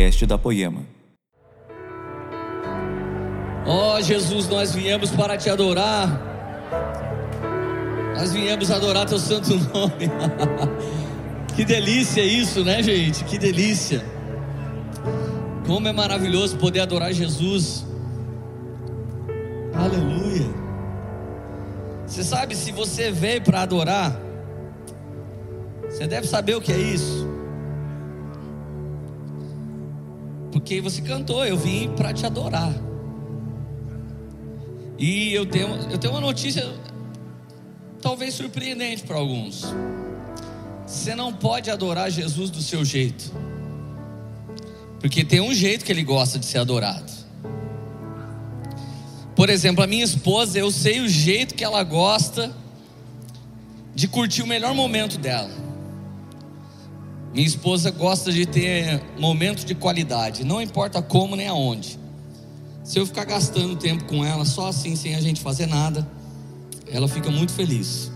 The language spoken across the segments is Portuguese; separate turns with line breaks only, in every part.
podcast da Poema.
Ó oh, Jesus, nós viemos para te adorar. Nós viemos adorar teu santo nome. que delícia isso, né, gente? Que delícia. Como é maravilhoso poder adorar Jesus. Aleluia. Você sabe, se você veio para adorar, você deve saber o que é isso. Porque você cantou, eu vim para te adorar. E eu tenho, eu tenho uma notícia, talvez surpreendente para alguns. Você não pode adorar Jesus do seu jeito, porque tem um jeito que ele gosta de ser adorado. Por exemplo, a minha esposa, eu sei o jeito que ela gosta de curtir o melhor momento dela. Minha esposa gosta de ter momentos de qualidade, não importa como nem aonde. Se eu ficar gastando tempo com ela só assim, sem a gente fazer nada, ela fica muito feliz.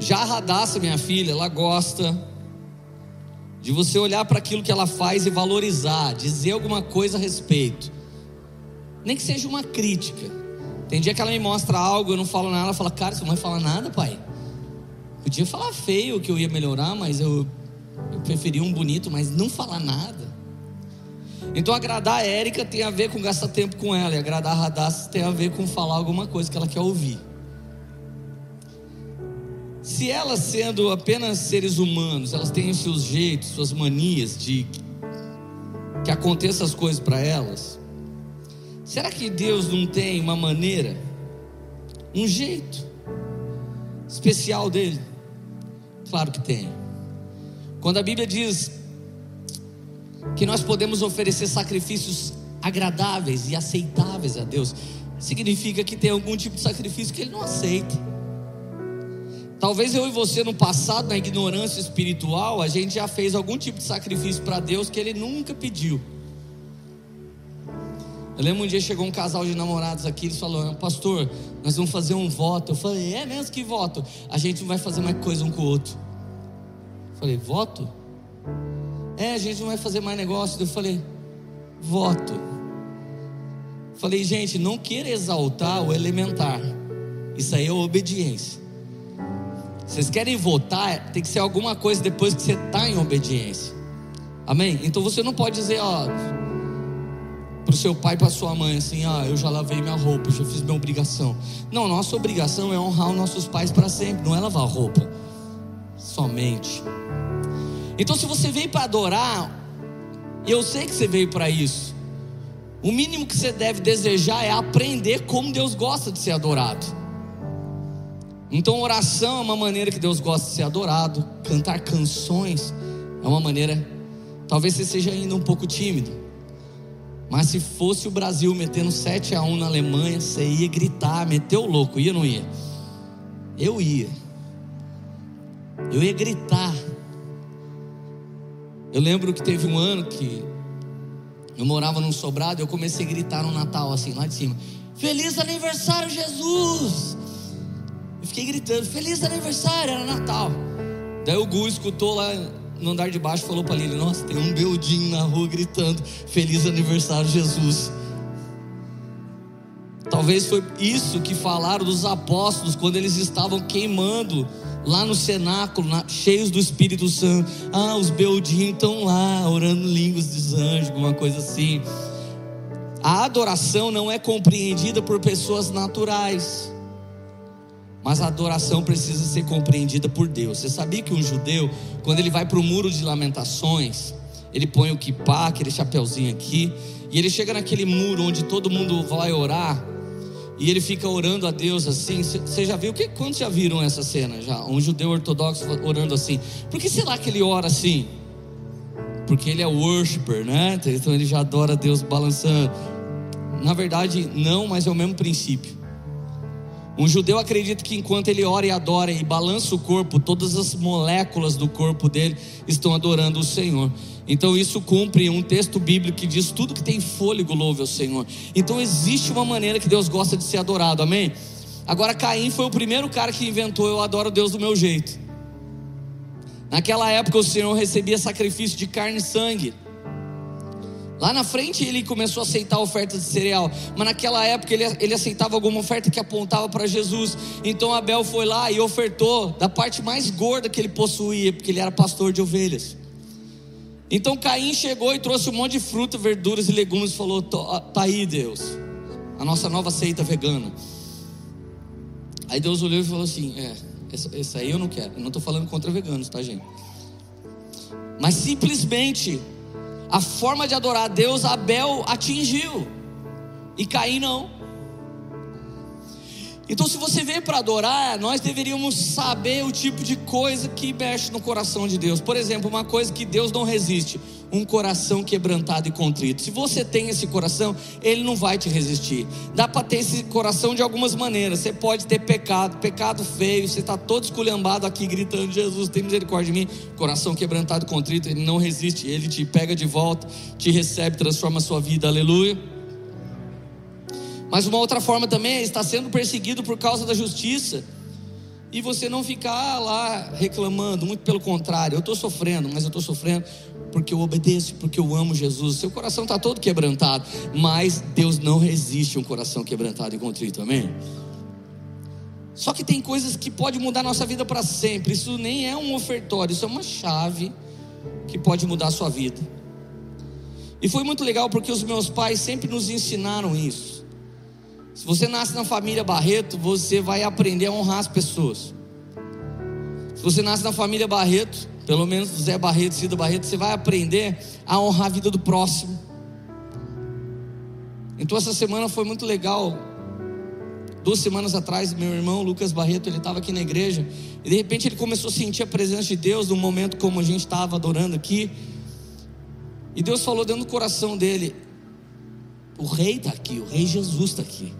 Já a Radassa, minha filha, ela gosta de você olhar para aquilo que ela faz e valorizar, dizer alguma coisa a respeito, nem que seja uma crítica. Tem dia que ela me mostra algo, eu não falo nada, ela fala, cara, você não vai falar nada, pai. Podia falar feio que eu ia melhorar, mas eu, eu preferi um bonito, mas não falar nada. Então agradar a Érica tem a ver com gastar tempo com ela, e agradar a Radassa tem a ver com falar alguma coisa que ela quer ouvir. Se elas sendo apenas seres humanos, elas têm seus jeitos, suas manias de que aconteçam as coisas para elas, será que Deus não tem uma maneira, um jeito especial dele? Claro que tem. Quando a Bíblia diz que nós podemos oferecer sacrifícios agradáveis e aceitáveis a Deus, significa que tem algum tipo de sacrifício que Ele não aceita. Talvez eu e você no passado, na ignorância espiritual, a gente já fez algum tipo de sacrifício para Deus que Ele nunca pediu. Eu lembro um dia chegou um casal de namorados aqui, eles falaram, pastor, nós vamos fazer um voto. Eu falei, é mesmo que voto? A gente não vai fazer mais coisa um com o outro. Eu falei, voto? É, a gente não vai fazer mais negócio. Eu falei, voto. Eu falei, gente, não queira exaltar o elementar. Isso aí é obediência. Vocês querem votar, tem que ser alguma coisa depois que você está em obediência. Amém? Então você não pode dizer, ó para o seu pai e para sua mãe assim: ah, eu já lavei minha roupa, já fiz minha obrigação. Não, nossa obrigação é honrar os nossos pais para sempre, não é lavar roupa, somente. Então, se você veio para adorar, eu sei que você veio para isso, o mínimo que você deve desejar é aprender como Deus gosta de ser adorado. Então, oração é uma maneira que Deus gosta de ser adorado, cantar canções é uma maneira, talvez você seja ainda um pouco tímido. Mas se fosse o Brasil metendo 7 a 1 na Alemanha, você ia gritar, meter o louco, ia ou não ia? Eu ia. Eu ia gritar. Eu lembro que teve um ano que eu morava num sobrado e eu comecei a gritar no Natal, assim, lá de cima: Feliz aniversário, Jesus! Eu fiquei gritando: Feliz aniversário, era Natal. Daí o Gu escutou lá no andar de baixo falou para ele: Nossa, tem um beldinho na rua gritando: Feliz aniversário, Jesus. Talvez foi isso que falaram dos apóstolos quando eles estavam queimando lá no cenáculo, na, cheios do Espírito Santo. Ah, os beldinhos estão lá orando línguas dos anjos, alguma coisa assim. A adoração não é compreendida por pessoas naturais. Mas a adoração precisa ser compreendida por Deus. Você sabia que um judeu, quando ele vai para o muro de lamentações, ele põe o kippah, aquele chapeuzinho aqui, e ele chega naquele muro onde todo mundo vai orar, e ele fica orando a Deus assim. Você já viu? Quantos já viram essa cena? Já? Um judeu ortodoxo orando assim. Por que será que ele ora assim? Porque ele é worshiper, né? Então ele já adora Deus balançando. Na verdade, não, mas é o mesmo princípio. Um judeu acredita que enquanto ele ora e adora e balança o corpo, todas as moléculas do corpo dele estão adorando o Senhor. Então isso cumpre um texto bíblico que diz: tudo que tem fôlego louve ao Senhor. Então existe uma maneira que Deus gosta de ser adorado, amém? Agora Caim foi o primeiro cara que inventou: eu adoro Deus do meu jeito. Naquela época o Senhor recebia sacrifício de carne e sangue. Lá na frente ele começou a aceitar ofertas de cereal, mas naquela época ele, ele aceitava alguma oferta que apontava para Jesus. Então Abel foi lá e ofertou da parte mais gorda que ele possuía, porque ele era pastor de ovelhas. Então Caim chegou e trouxe um monte de fruta, verduras e legumes e falou: Tá aí, Deus, a nossa nova seita vegana. Aí Deus olhou e falou assim: É, esse aí eu não quero. Eu não estou falando contra veganos, tá, gente? Mas simplesmente a forma de adorar a Deus, Abel atingiu, e Caim não. Então, se você veio para adorar, nós deveríamos saber o tipo de coisa que mexe no coração de Deus. Por exemplo, uma coisa que Deus não resiste: um coração quebrantado e contrito. Se você tem esse coração, ele não vai te resistir. Dá para ter esse coração de algumas maneiras. Você pode ter pecado, pecado feio, você está todo esculhambado aqui gritando: Jesus, tem misericórdia de mim. Coração quebrantado e contrito, ele não resiste, ele te pega de volta, te recebe, transforma a sua vida. Aleluia. Mas uma outra forma também é estar sendo perseguido por causa da justiça e você não ficar lá reclamando, muito pelo contrário, eu estou sofrendo, mas eu estou sofrendo porque eu obedeço, porque eu amo Jesus. Seu coração está todo quebrantado, mas Deus não resiste a um coração quebrantado e contrito, amém? Só que tem coisas que pode mudar nossa vida para sempre. Isso nem é um ofertório, isso é uma chave que pode mudar a sua vida. E foi muito legal porque os meus pais sempre nos ensinaram isso. Se você nasce na família Barreto, você vai aprender a honrar as pessoas. Se você nasce na família Barreto, pelo menos Zé Barreto, Cida Barreto, você vai aprender a honrar a vida do próximo. Então essa semana foi muito legal. Duas semanas atrás, meu irmão Lucas Barreto, ele estava aqui na igreja e de repente ele começou a sentir a presença de Deus num momento como a gente estava adorando aqui. E Deus falou dentro do coração dele: o rei está aqui, o rei Jesus está aqui.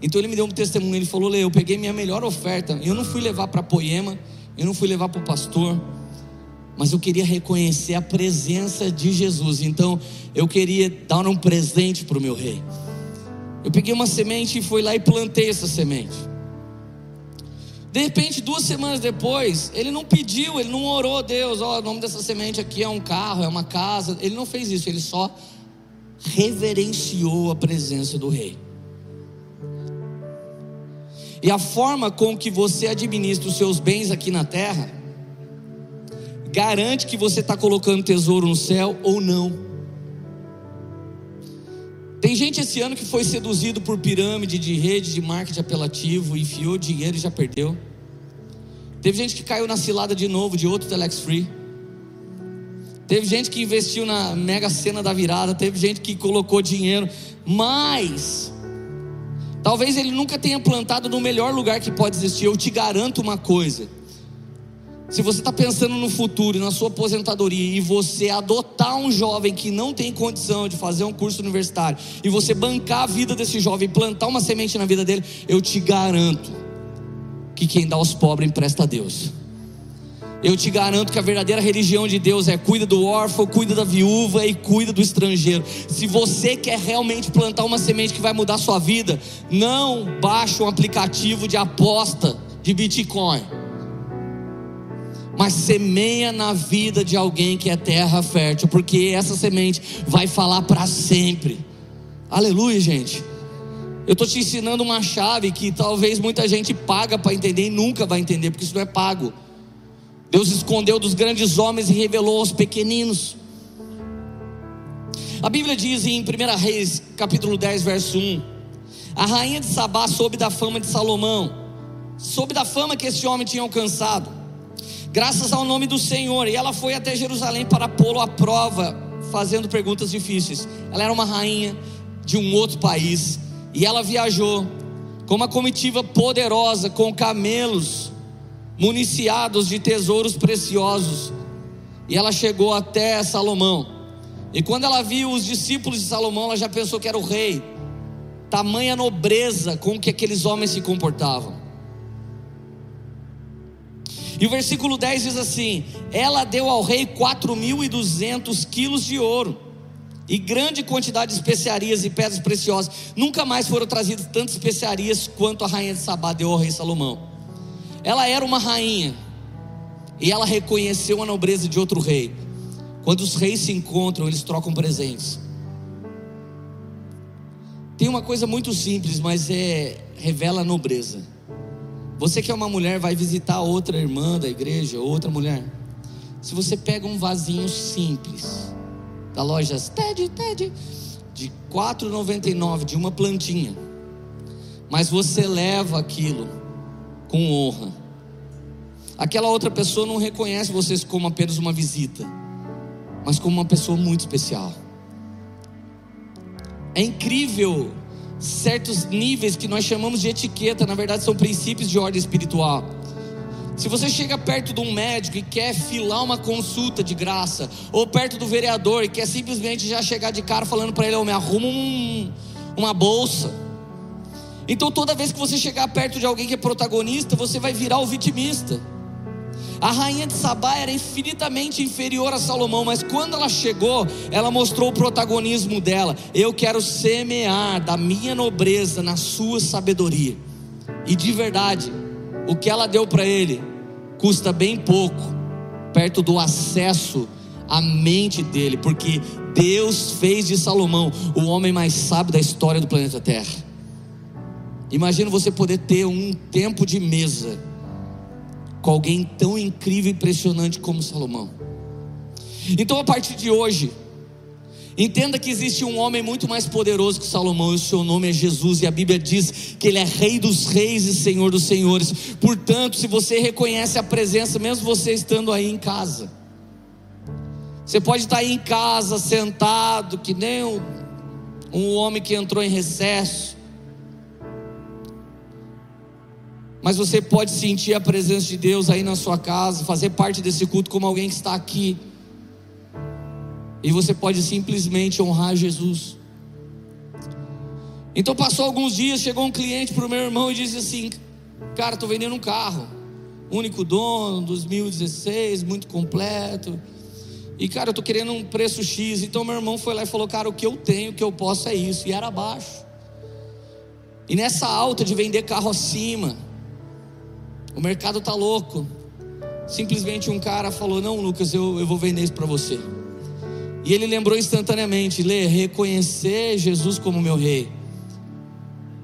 Então ele me deu um testemunho, ele falou: Lê, eu peguei minha melhor oferta, eu não fui levar para Poema, eu não fui levar para o pastor, mas eu queria reconhecer a presença de Jesus. Então eu queria dar um presente para o meu rei. Eu peguei uma semente e fui lá e plantei essa semente. De repente, duas semanas depois, ele não pediu, ele não orou, Deus, ó, oh, o nome dessa semente aqui é um carro, é uma casa. Ele não fez isso, ele só reverenciou a presença do rei. E a forma com que você administra os seus bens aqui na terra garante que você está colocando tesouro no céu ou não. Tem gente esse ano que foi seduzido por pirâmide de rede de marketing apelativo, enfiou dinheiro e já perdeu. Teve gente que caiu na cilada de novo de outro Telex Free. Teve gente que investiu na mega cena da virada, teve gente que colocou dinheiro, mas Talvez ele nunca tenha plantado no melhor lugar que pode existir. Eu te garanto uma coisa: se você está pensando no futuro, na sua aposentadoria, e você adotar um jovem que não tem condição de fazer um curso universitário, e você bancar a vida desse jovem, plantar uma semente na vida dele, eu te garanto que quem dá aos pobres empresta a Deus. Eu te garanto que a verdadeira religião de Deus é cuida do órfão, cuida da viúva e cuida do estrangeiro. Se você quer realmente plantar uma semente que vai mudar a sua vida, não baixe um aplicativo de aposta de Bitcoin. Mas semeia na vida de alguém que é terra fértil, porque essa semente vai falar para sempre. Aleluia, gente. Eu estou te ensinando uma chave que talvez muita gente paga para entender e nunca vai entender, porque isso não é pago. Deus escondeu dos grandes homens e revelou aos pequeninos. A Bíblia diz em 1 Reis, capítulo 10, verso 1: A rainha de Sabá soube da fama de Salomão, soube da fama que esse homem tinha alcançado, graças ao nome do Senhor, e ela foi até Jerusalém para pô-lo à prova, fazendo perguntas difíceis. Ela era uma rainha de um outro país, e ela viajou com uma comitiva poderosa, com camelos, municiados de tesouros preciosos. E ela chegou até Salomão. E quando ela viu os discípulos de Salomão, ela já pensou que era o rei. Tamanha nobreza com que aqueles homens se comportavam. E o versículo 10 diz assim: Ela deu ao rei 4.200 quilos de ouro e grande quantidade de especiarias e pedras preciosas. Nunca mais foram trazidas tantas especiarias quanto a rainha de Sabá deu ao rei Salomão. Ela era uma rainha e ela reconheceu a nobreza de outro rei. Quando os reis se encontram, eles trocam presentes. Tem uma coisa muito simples, mas é revela a nobreza. Você que é uma mulher vai visitar outra irmã da igreja, outra mulher. Se você pega um vasinho simples da loja Ted, Ted, de 4,99 de uma plantinha, mas você leva aquilo com honra. Aquela outra pessoa não reconhece vocês como apenas uma visita, mas como uma pessoa muito especial. É incrível certos níveis que nós chamamos de etiqueta, na verdade são princípios de ordem espiritual. Se você chega perto de um médico e quer filar uma consulta de graça, ou perto do vereador e quer simplesmente já chegar de cara falando para ele: oh, me arruma um, uma bolsa. Então toda vez que você chegar perto de alguém que é protagonista, você vai virar o vitimista. A rainha de Sabá era infinitamente inferior a Salomão, mas quando ela chegou, ela mostrou o protagonismo dela. Eu quero semear da minha nobreza na sua sabedoria. E de verdade, o que ela deu para ele custa bem pouco, perto do acesso à mente dele, porque Deus fez de Salomão o homem mais sábio da história do planeta Terra. Imagina você poder ter um tempo de mesa com alguém tão incrível e impressionante como Salomão. Então, a partir de hoje, entenda que existe um homem muito mais poderoso que Salomão, e o seu nome é Jesus, e a Bíblia diz que ele é Rei dos Reis e Senhor dos Senhores. Portanto, se você reconhece a presença, mesmo você estando aí em casa, você pode estar aí em casa, sentado, que nem um, um homem que entrou em recesso, Mas você pode sentir a presença de Deus aí na sua casa, fazer parte desse culto como alguém que está aqui. E você pode simplesmente honrar Jesus. Então passou alguns dias, chegou um cliente para o meu irmão e disse assim: Cara, estou vendendo um carro, único dono, 2016, muito completo. E cara, eu estou querendo um preço X. Então meu irmão foi lá e falou: Cara, o que eu tenho, o que eu posso é isso. E era baixo. E nessa alta de vender carro acima, o mercado tá louco. Simplesmente um cara falou: Não, Lucas, eu, eu vou vender isso para você. E ele lembrou instantaneamente: Lê, reconhecer Jesus como meu rei.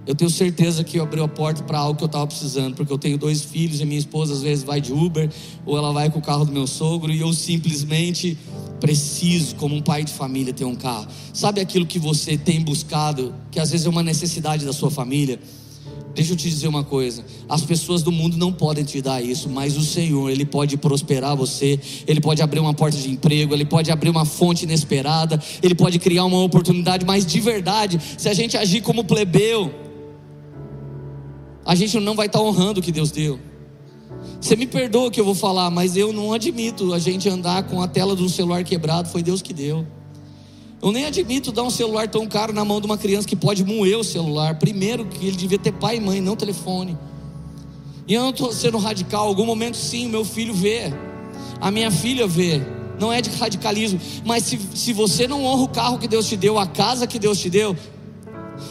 Eu tenho certeza que abriu a porta para algo que eu estava precisando, porque eu tenho dois filhos e minha esposa às vezes vai de Uber ou ela vai com o carro do meu sogro e eu simplesmente preciso, como um pai de família, ter um carro. Sabe aquilo que você tem buscado, que às vezes é uma necessidade da sua família? Deixa eu te dizer uma coisa: as pessoas do mundo não podem te dar isso, mas o Senhor, Ele pode prosperar você, Ele pode abrir uma porta de emprego, Ele pode abrir uma fonte inesperada, Ele pode criar uma oportunidade, mas de verdade, se a gente agir como plebeu, a gente não vai estar honrando o que Deus deu. Você me perdoa o que eu vou falar, mas eu não admito a gente andar com a tela do celular quebrado, foi Deus que deu. Eu nem admito dar um celular tão caro na mão de uma criança que pode moer o celular. Primeiro, que ele devia ter pai e mãe, não telefone. E eu não estou sendo radical. Algum momento, sim, meu filho vê, a minha filha vê. Não é de radicalismo, mas se, se você não honra o carro que Deus te deu, a casa que Deus te deu,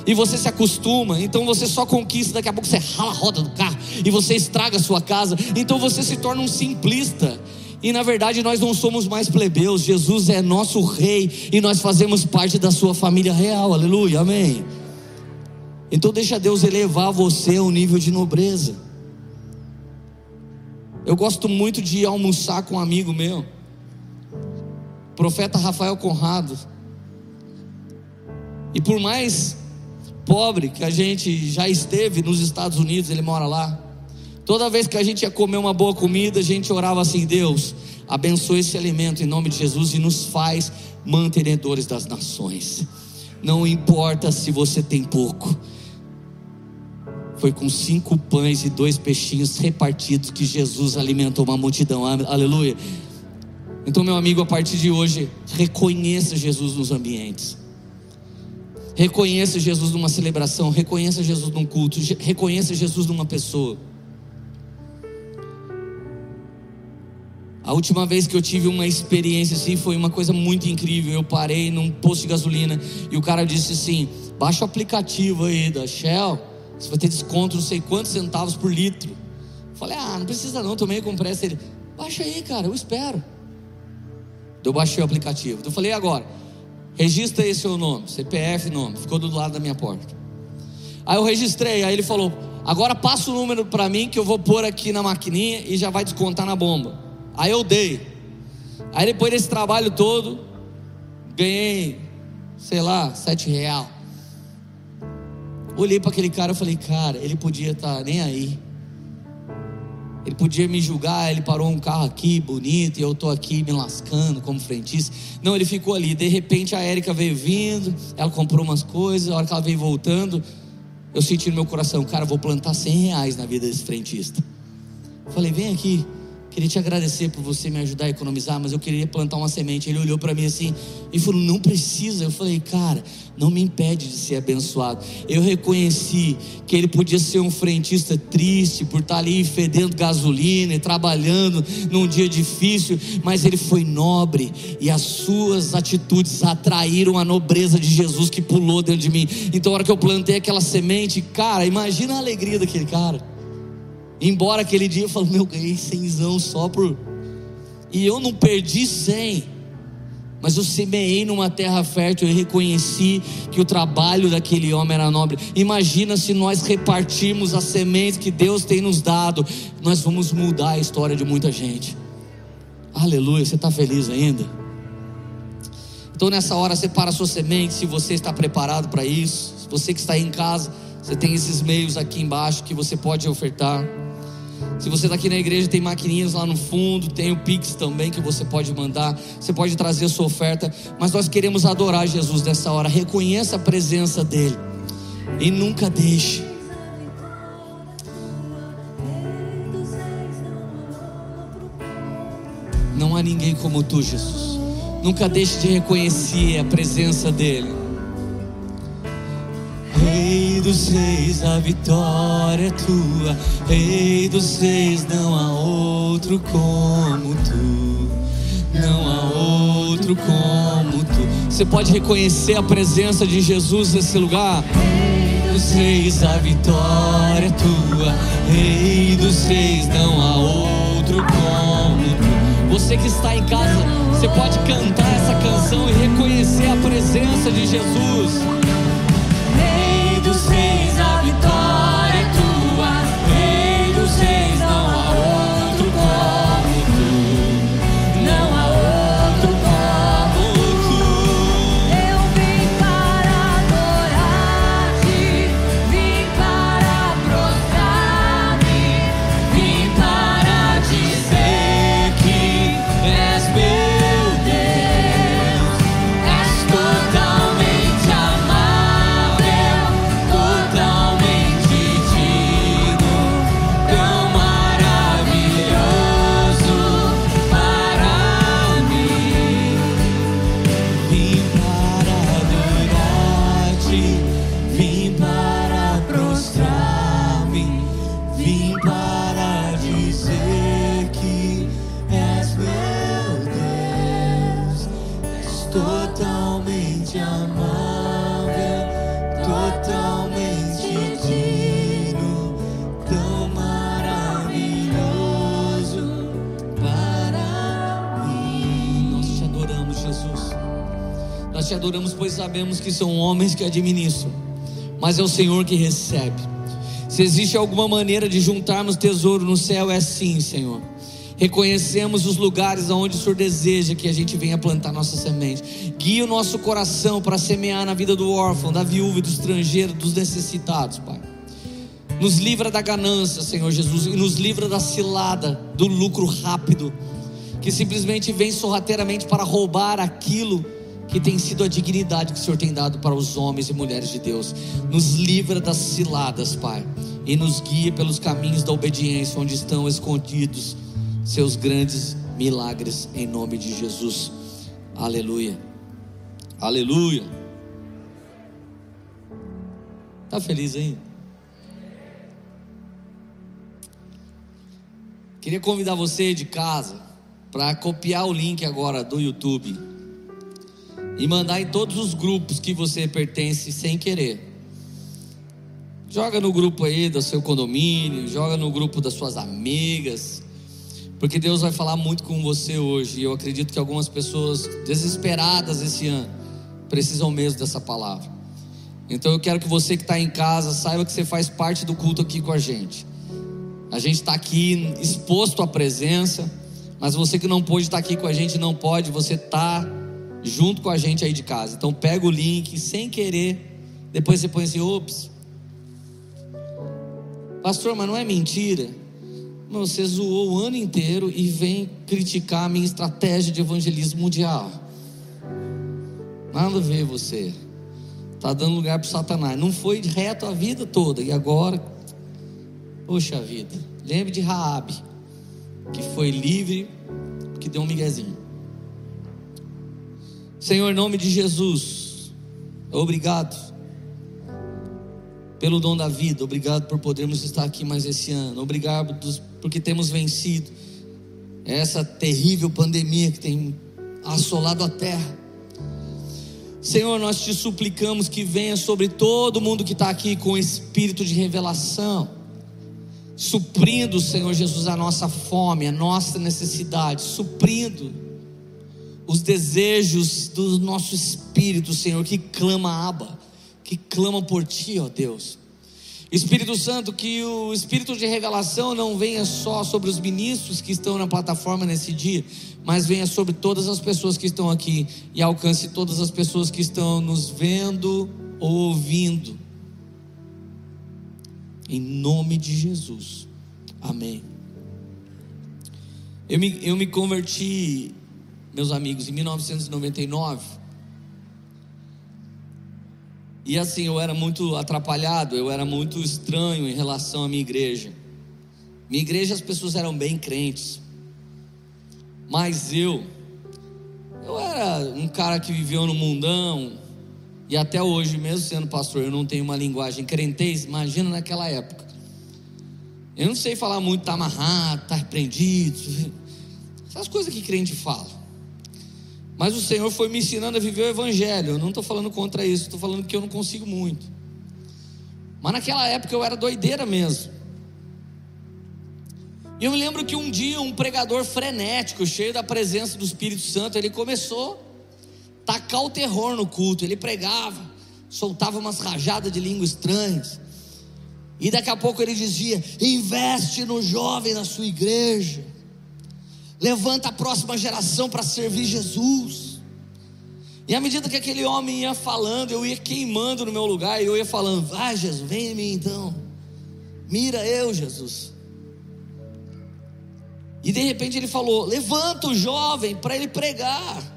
e você se acostuma, então você só conquista, daqui a pouco você rala a roda do carro e você estraga a sua casa, então você se torna um simplista. E na verdade nós não somos mais plebeus, Jesus é nosso rei e nós fazemos parte da sua família real, aleluia, amém. Então deixa Deus elevar você ao nível de nobreza. Eu gosto muito de almoçar com um amigo meu, profeta Rafael Conrado. E por mais pobre que a gente já esteve nos Estados Unidos, ele mora lá. Toda vez que a gente ia comer uma boa comida, a gente orava assim: Deus, abençoe esse alimento em nome de Jesus e nos faz mantenedores das nações. Não importa se você tem pouco. Foi com cinco pães e dois peixinhos repartidos que Jesus alimentou uma multidão. Aleluia. Então, meu amigo, a partir de hoje, reconheça Jesus nos ambientes. Reconheça Jesus numa celebração, reconheça Jesus num culto, reconheça Jesus numa pessoa. A última vez que eu tive uma experiência assim foi uma coisa muito incrível. Eu parei num posto de gasolina e o cara disse assim: baixa o aplicativo aí da Shell, você vai ter desconto não sei quantos centavos por litro. Eu falei: ah, não precisa não, tomei com pressa. Ele: baixa aí, cara, eu espero. Eu baixei o aplicativo. Eu falei: agora, registra aí seu nome, CPF, nome. Ficou do lado da minha porta. Aí eu registrei, aí ele falou: agora passa o número para mim que eu vou pôr aqui na maquininha e já vai descontar na bomba. Aí eu dei. Aí depois desse trabalho todo, ganhei, sei lá, sete real. Olhei para aquele cara e falei, cara, ele podia estar tá nem aí. Ele podia me julgar, ele parou um carro aqui bonito e eu estou aqui me lascando como frentista. Não, ele ficou ali. De repente a Érica veio vindo, ela comprou umas coisas, a hora que ela veio voltando, eu senti no meu coração, cara, vou plantar 100 reais na vida desse frentista. Falei, vem aqui. Queria te agradecer por você me ajudar a economizar, mas eu queria plantar uma semente. Ele olhou para mim assim e falou: Não precisa. Eu falei: Cara, não me impede de ser abençoado. Eu reconheci que ele podia ser um frentista triste por estar ali fedendo gasolina e trabalhando num dia difícil, mas ele foi nobre e as suas atitudes atraíram a nobreza de Jesus que pulou dentro de mim. Então, a hora que eu plantei aquela semente, cara, imagina a alegria daquele cara. Embora aquele dia eu falo, meu, ganhei cenzão só por. E eu não perdi cem. Mas eu semeei numa terra fértil e reconheci que o trabalho daquele homem era nobre. Imagina se nós repartirmos as sementes que Deus tem nos dado, nós vamos mudar a história de muita gente. Aleluia, você está feliz ainda? Então nessa hora separa a sua semente, se você está preparado para isso. Você que está aí em casa, você tem esses meios aqui embaixo que você pode ofertar. Se você está aqui na igreja, tem maquininhas lá no fundo, tem o Pix também que você pode mandar, você pode trazer a sua oferta, mas nós queremos adorar Jesus nessa hora. Reconheça a presença dEle e nunca deixe. Não há ninguém como tu, Jesus. Nunca deixe de reconhecer a presença dEle. Rei dos reis, a vitória é tua. Rei dos reis, não há outro como tu. Não há outro como tu. Você pode reconhecer a presença de Jesus nesse lugar? Rei dos reis, a vitória é tua. Rei dos reis, não há outro como tu. Você que está em casa, você pode cantar essa canção e reconhecer a presença de Jesus. Adoramos, pois sabemos que são homens que administram, mas é o Senhor que recebe. Se existe alguma maneira de juntarmos tesouro no céu, é sim, Senhor. Reconhecemos os lugares onde o Senhor deseja que a gente venha plantar nossa semente. Guia o nosso coração para semear na vida do órfão, da viúva do estrangeiro, dos necessitados, Pai. Nos livra da ganância, Senhor Jesus, e nos livra da cilada, do lucro rápido, que simplesmente vem sorrateiramente para roubar aquilo que tem sido a dignidade que o Senhor tem dado para os homens e mulheres de Deus. Nos livra das ciladas, Pai, e nos guia pelos caminhos da obediência, onde estão escondidos seus grandes milagres, em nome de Jesus. Aleluia. Aleluia. Está feliz aí? Queria convidar você de casa para copiar o link agora do YouTube e mandar em todos os grupos que você pertence sem querer. Joga no grupo aí do seu condomínio, joga no grupo das suas amigas, porque Deus vai falar muito com você hoje. E eu acredito que algumas pessoas desesperadas esse ano precisam mesmo dessa palavra. Então eu quero que você que está em casa saiba que você faz parte do culto aqui com a gente. A gente está aqui exposto à presença, mas você que não pôde estar tá aqui com a gente, não pode, você está junto com a gente aí de casa. Então pega o link sem querer, depois você põe assim, ops. Pastor, mas não é mentira. Você zoou o ano inteiro e vem criticar a minha estratégia de evangelismo mundial. Nada a ver você. Está dando lugar para Satanás. Não foi reto a vida toda. E agora, poxa vida. Lembre de Raabe, que foi livre, que deu um miguezinho. Senhor, em nome de Jesus, obrigado pelo dom da vida, obrigado por podermos estar aqui mais esse ano, obrigado porque temos vencido essa terrível pandemia que tem assolado a terra. Senhor, nós te suplicamos que venha sobre todo mundo que está aqui com espírito de revelação, suprindo, Senhor Jesus, a nossa fome, a nossa necessidade, suprindo os desejos do nosso espírito, Senhor, que clama aba, que clama por Ti, ó Deus. Espírito Santo, que o espírito de revelação não venha só sobre os ministros que estão na plataforma nesse dia, mas venha sobre todas as pessoas que estão aqui e alcance todas as pessoas que estão nos vendo ou ouvindo. Em nome de Jesus. Amém. Eu me, eu me converti, meus amigos, em 1999. E assim, eu era muito atrapalhado, eu era muito estranho em relação à minha igreja. Minha igreja as pessoas eram bem crentes. Mas eu eu era um cara que viveu no mundão e até hoje, mesmo sendo pastor, eu não tenho uma linguagem crentez, imagina naquela época. Eu não sei falar muito, tá amarrado, tá repreendido. Essas coisas que crente fala. Mas o Senhor foi me ensinando a viver o Evangelho. Eu não estou falando contra isso, estou falando que eu não consigo muito. Mas naquela época eu era doideira mesmo. E eu me lembro que um dia um pregador frenético, cheio da presença do Espírito Santo, ele começou a tacar o terror no culto. Ele pregava, soltava umas rajadas de língua estranhas. E daqui a pouco ele dizia: investe no jovem na sua igreja levanta a próxima geração para servir Jesus. E à medida que aquele homem ia falando, eu ia queimando no meu lugar, e eu ia falando: Vai, Jesus, vem em mim então. Mira eu, Jesus. E de repente ele falou: Levanta o jovem para ele pregar.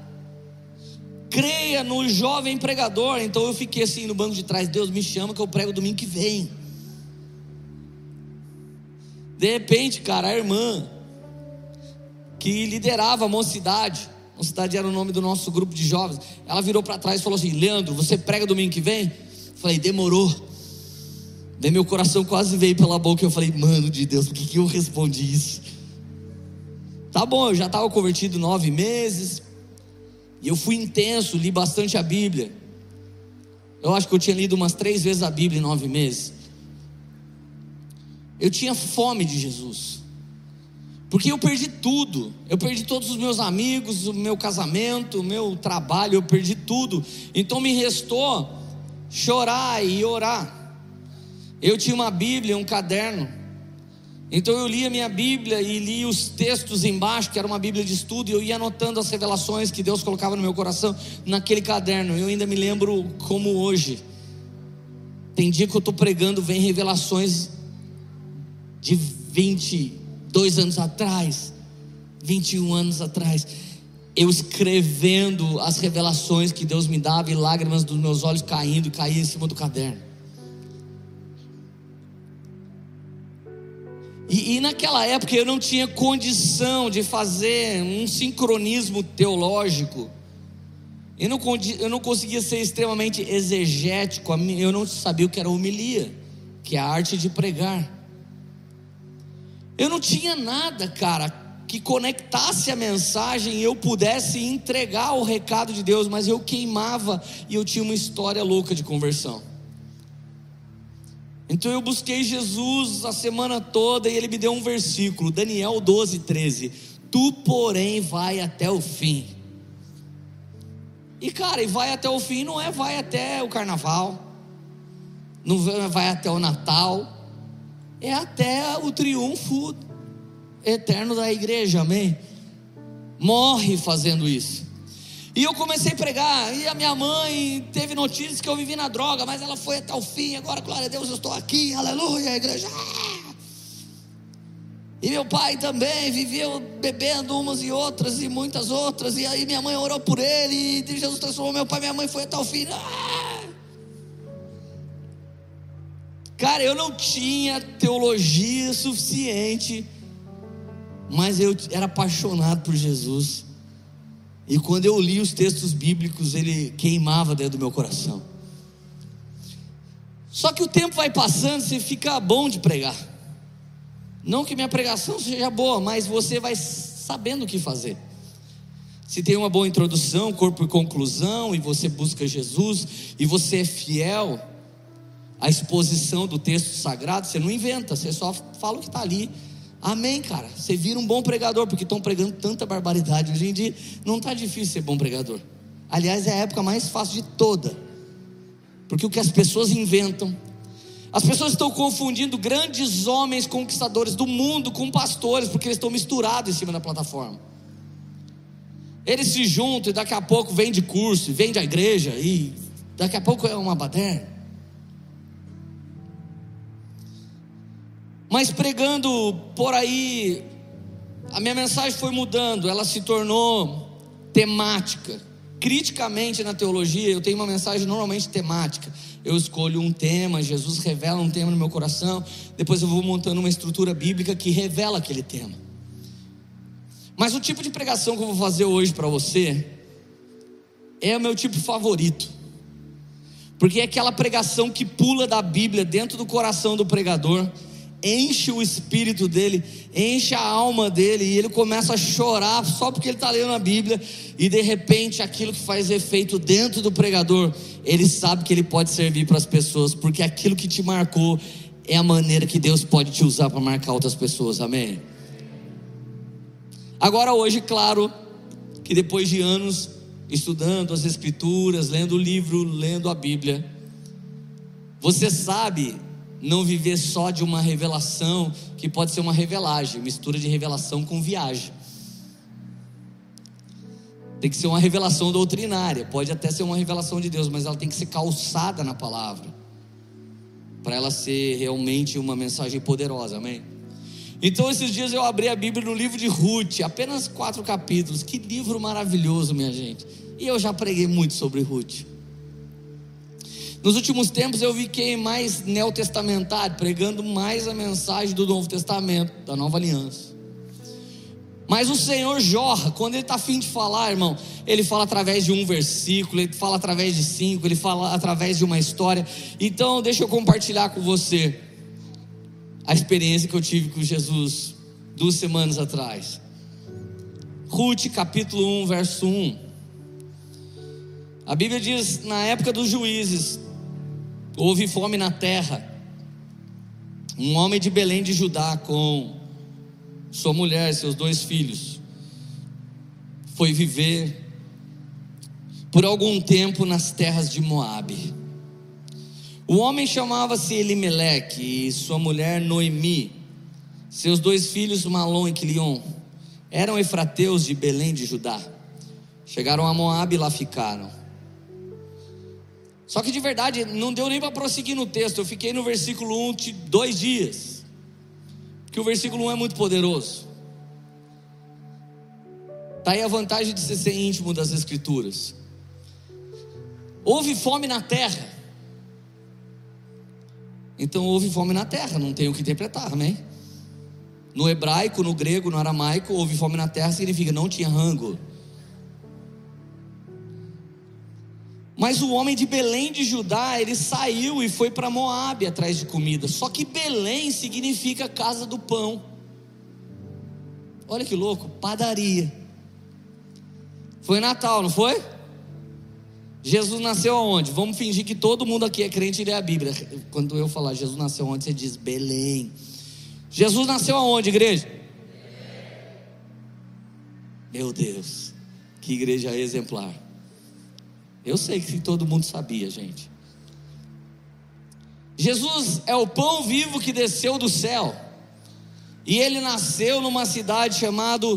Creia no jovem pregador. Então eu fiquei assim no banco de trás: Deus me chama que eu prego domingo que vem. De repente, cara, a irmã que liderava a mocidade. Mocidade era o nome do nosso grupo de jovens. Ela virou para trás e falou assim: Leandro, você prega domingo que vem? falei, demorou. Daí meu coração quase veio pela boca. Eu falei, mano de Deus, por que, que eu respondi isso? Tá bom, eu já estava convertido nove meses. E eu fui intenso, li bastante a Bíblia. Eu acho que eu tinha lido umas três vezes a Bíblia em nove meses. Eu tinha fome de Jesus. Porque eu perdi tudo. Eu perdi todos os meus amigos, o meu casamento, o meu trabalho, eu perdi tudo. Então me restou chorar e orar. Eu tinha uma Bíblia, um caderno. Então eu lia minha Bíblia e li os textos embaixo, que era uma Bíblia de estudo, e eu ia anotando as revelações que Deus colocava no meu coração naquele caderno. Eu ainda me lembro como hoje. Tem dia que eu estou pregando, vem revelações de 20, dois anos atrás, 21 anos atrás, eu escrevendo as revelações que Deus me dava e lágrimas dos meus olhos caindo e caía em cima do caderno. E, e, naquela época eu não tinha condição de fazer um sincronismo teológico. Eu não, eu não conseguia ser extremamente exegético, eu não sabia o que era homilia, que é a arte de pregar. Eu não tinha nada, cara, que conectasse a mensagem e eu pudesse entregar o recado de Deus, mas eu queimava e eu tinha uma história louca de conversão. Então eu busquei Jesus a semana toda e ele me deu um versículo, Daniel 12, 13. Tu, porém, vai até o fim. E cara, e vai até o fim não é vai até o carnaval, não vai até o Natal, é até o triunfo eterno da igreja, amém? Morre fazendo isso. E eu comecei a pregar, e a minha mãe teve notícias que eu vivi na droga, mas ela foi até o fim, agora, glória a Deus, eu estou aqui, aleluia, igreja. E meu pai também viveu bebendo umas e outras e muitas outras, e aí minha mãe orou por ele, e Jesus transformou meu pai, minha mãe foi até o fim. Ah! Cara, eu não tinha teologia suficiente, mas eu era apaixonado por Jesus. E quando eu li os textos bíblicos, ele queimava dentro do meu coração. Só que o tempo vai passando, você fica bom de pregar. Não que minha pregação seja boa, mas você vai sabendo o que fazer. Se tem uma boa introdução, corpo e conclusão, e você busca Jesus, e você é fiel à exposição do texto sagrado, você não inventa, você só fala o que está ali Amém, cara. Você vira um bom pregador, porque estão pregando tanta barbaridade. Hoje em dia não está difícil ser bom pregador. Aliás, é a época mais fácil de toda. Porque o que as pessoas inventam. As pessoas estão confundindo grandes homens conquistadores do mundo com pastores, porque eles estão misturados em cima da plataforma. Eles se juntam e daqui a pouco vem de curso, vem da igreja, e daqui a pouco é uma baderna. Mas pregando por aí, a minha mensagem foi mudando, ela se tornou temática. Criticamente na teologia, eu tenho uma mensagem normalmente temática. Eu escolho um tema, Jesus revela um tema no meu coração, depois eu vou montando uma estrutura bíblica que revela aquele tema. Mas o tipo de pregação que eu vou fazer hoje para você é o meu tipo favorito. Porque é aquela pregação que pula da Bíblia dentro do coração do pregador enche o espírito dele, enche a alma dele, e ele começa a chorar só porque ele está lendo a Bíblia, e de repente aquilo que faz efeito dentro do pregador, ele sabe que ele pode servir para as pessoas, porque aquilo que te marcou é a maneira que Deus pode te usar para marcar outras pessoas, amém? Agora, hoje, claro, que depois de anos estudando as Escrituras, lendo o livro, lendo a Bíblia, você sabe não viver só de uma revelação, que pode ser uma revelagem, mistura de revelação com viagem. Tem que ser uma revelação doutrinária, pode até ser uma revelação de Deus, mas ela tem que ser calçada na palavra, para ela ser realmente uma mensagem poderosa, amém? Então, esses dias eu abri a Bíblia no livro de Ruth, apenas quatro capítulos, que livro maravilhoso, minha gente. E eu já preguei muito sobre Ruth. Nos últimos tempos eu fiquei mais neotestamentário, pregando mais a mensagem do Novo Testamento, da nova aliança. Mas o Senhor jorra, quando Ele está afim de falar, irmão, Ele fala através de um versículo, Ele fala através de cinco, Ele fala através de uma história. Então, deixa eu compartilhar com você a experiência que eu tive com Jesus duas semanas atrás. Ruth, capítulo 1, verso 1. A Bíblia diz: na época dos juízes, Houve fome na terra. Um homem de Belém de Judá com sua mulher, seus dois filhos, foi viver por algum tempo nas terras de Moabe. O homem chamava-se Elimeleque e sua mulher Noemi. Seus dois filhos Malom e Quilion eram efrateus de Belém de Judá. Chegaram a Moabe e lá ficaram. Só que de verdade, não deu nem para prosseguir no texto. Eu fiquei no versículo 1 dois dias. Porque o versículo 1 é muito poderoso. Está aí a vantagem de ser íntimo das Escrituras. Houve fome na terra. Então houve fome na terra, não tem o que interpretar, amém? No hebraico, no grego, no aramaico, houve fome na terra significa não tinha rango. Mas o homem de Belém de Judá, ele saiu e foi para Moabe atrás de comida. Só que Belém significa casa do pão. Olha que louco, padaria. Foi Natal, não foi? Jesus nasceu aonde? Vamos fingir que todo mundo aqui é crente e lê a Bíblia. Quando eu falar Jesus nasceu aonde, você diz Belém. Jesus nasceu aonde, igreja? Meu Deus, que igreja exemplar. Eu sei que todo mundo sabia, gente. Jesus é o pão vivo que desceu do céu. E ele nasceu numa cidade chamada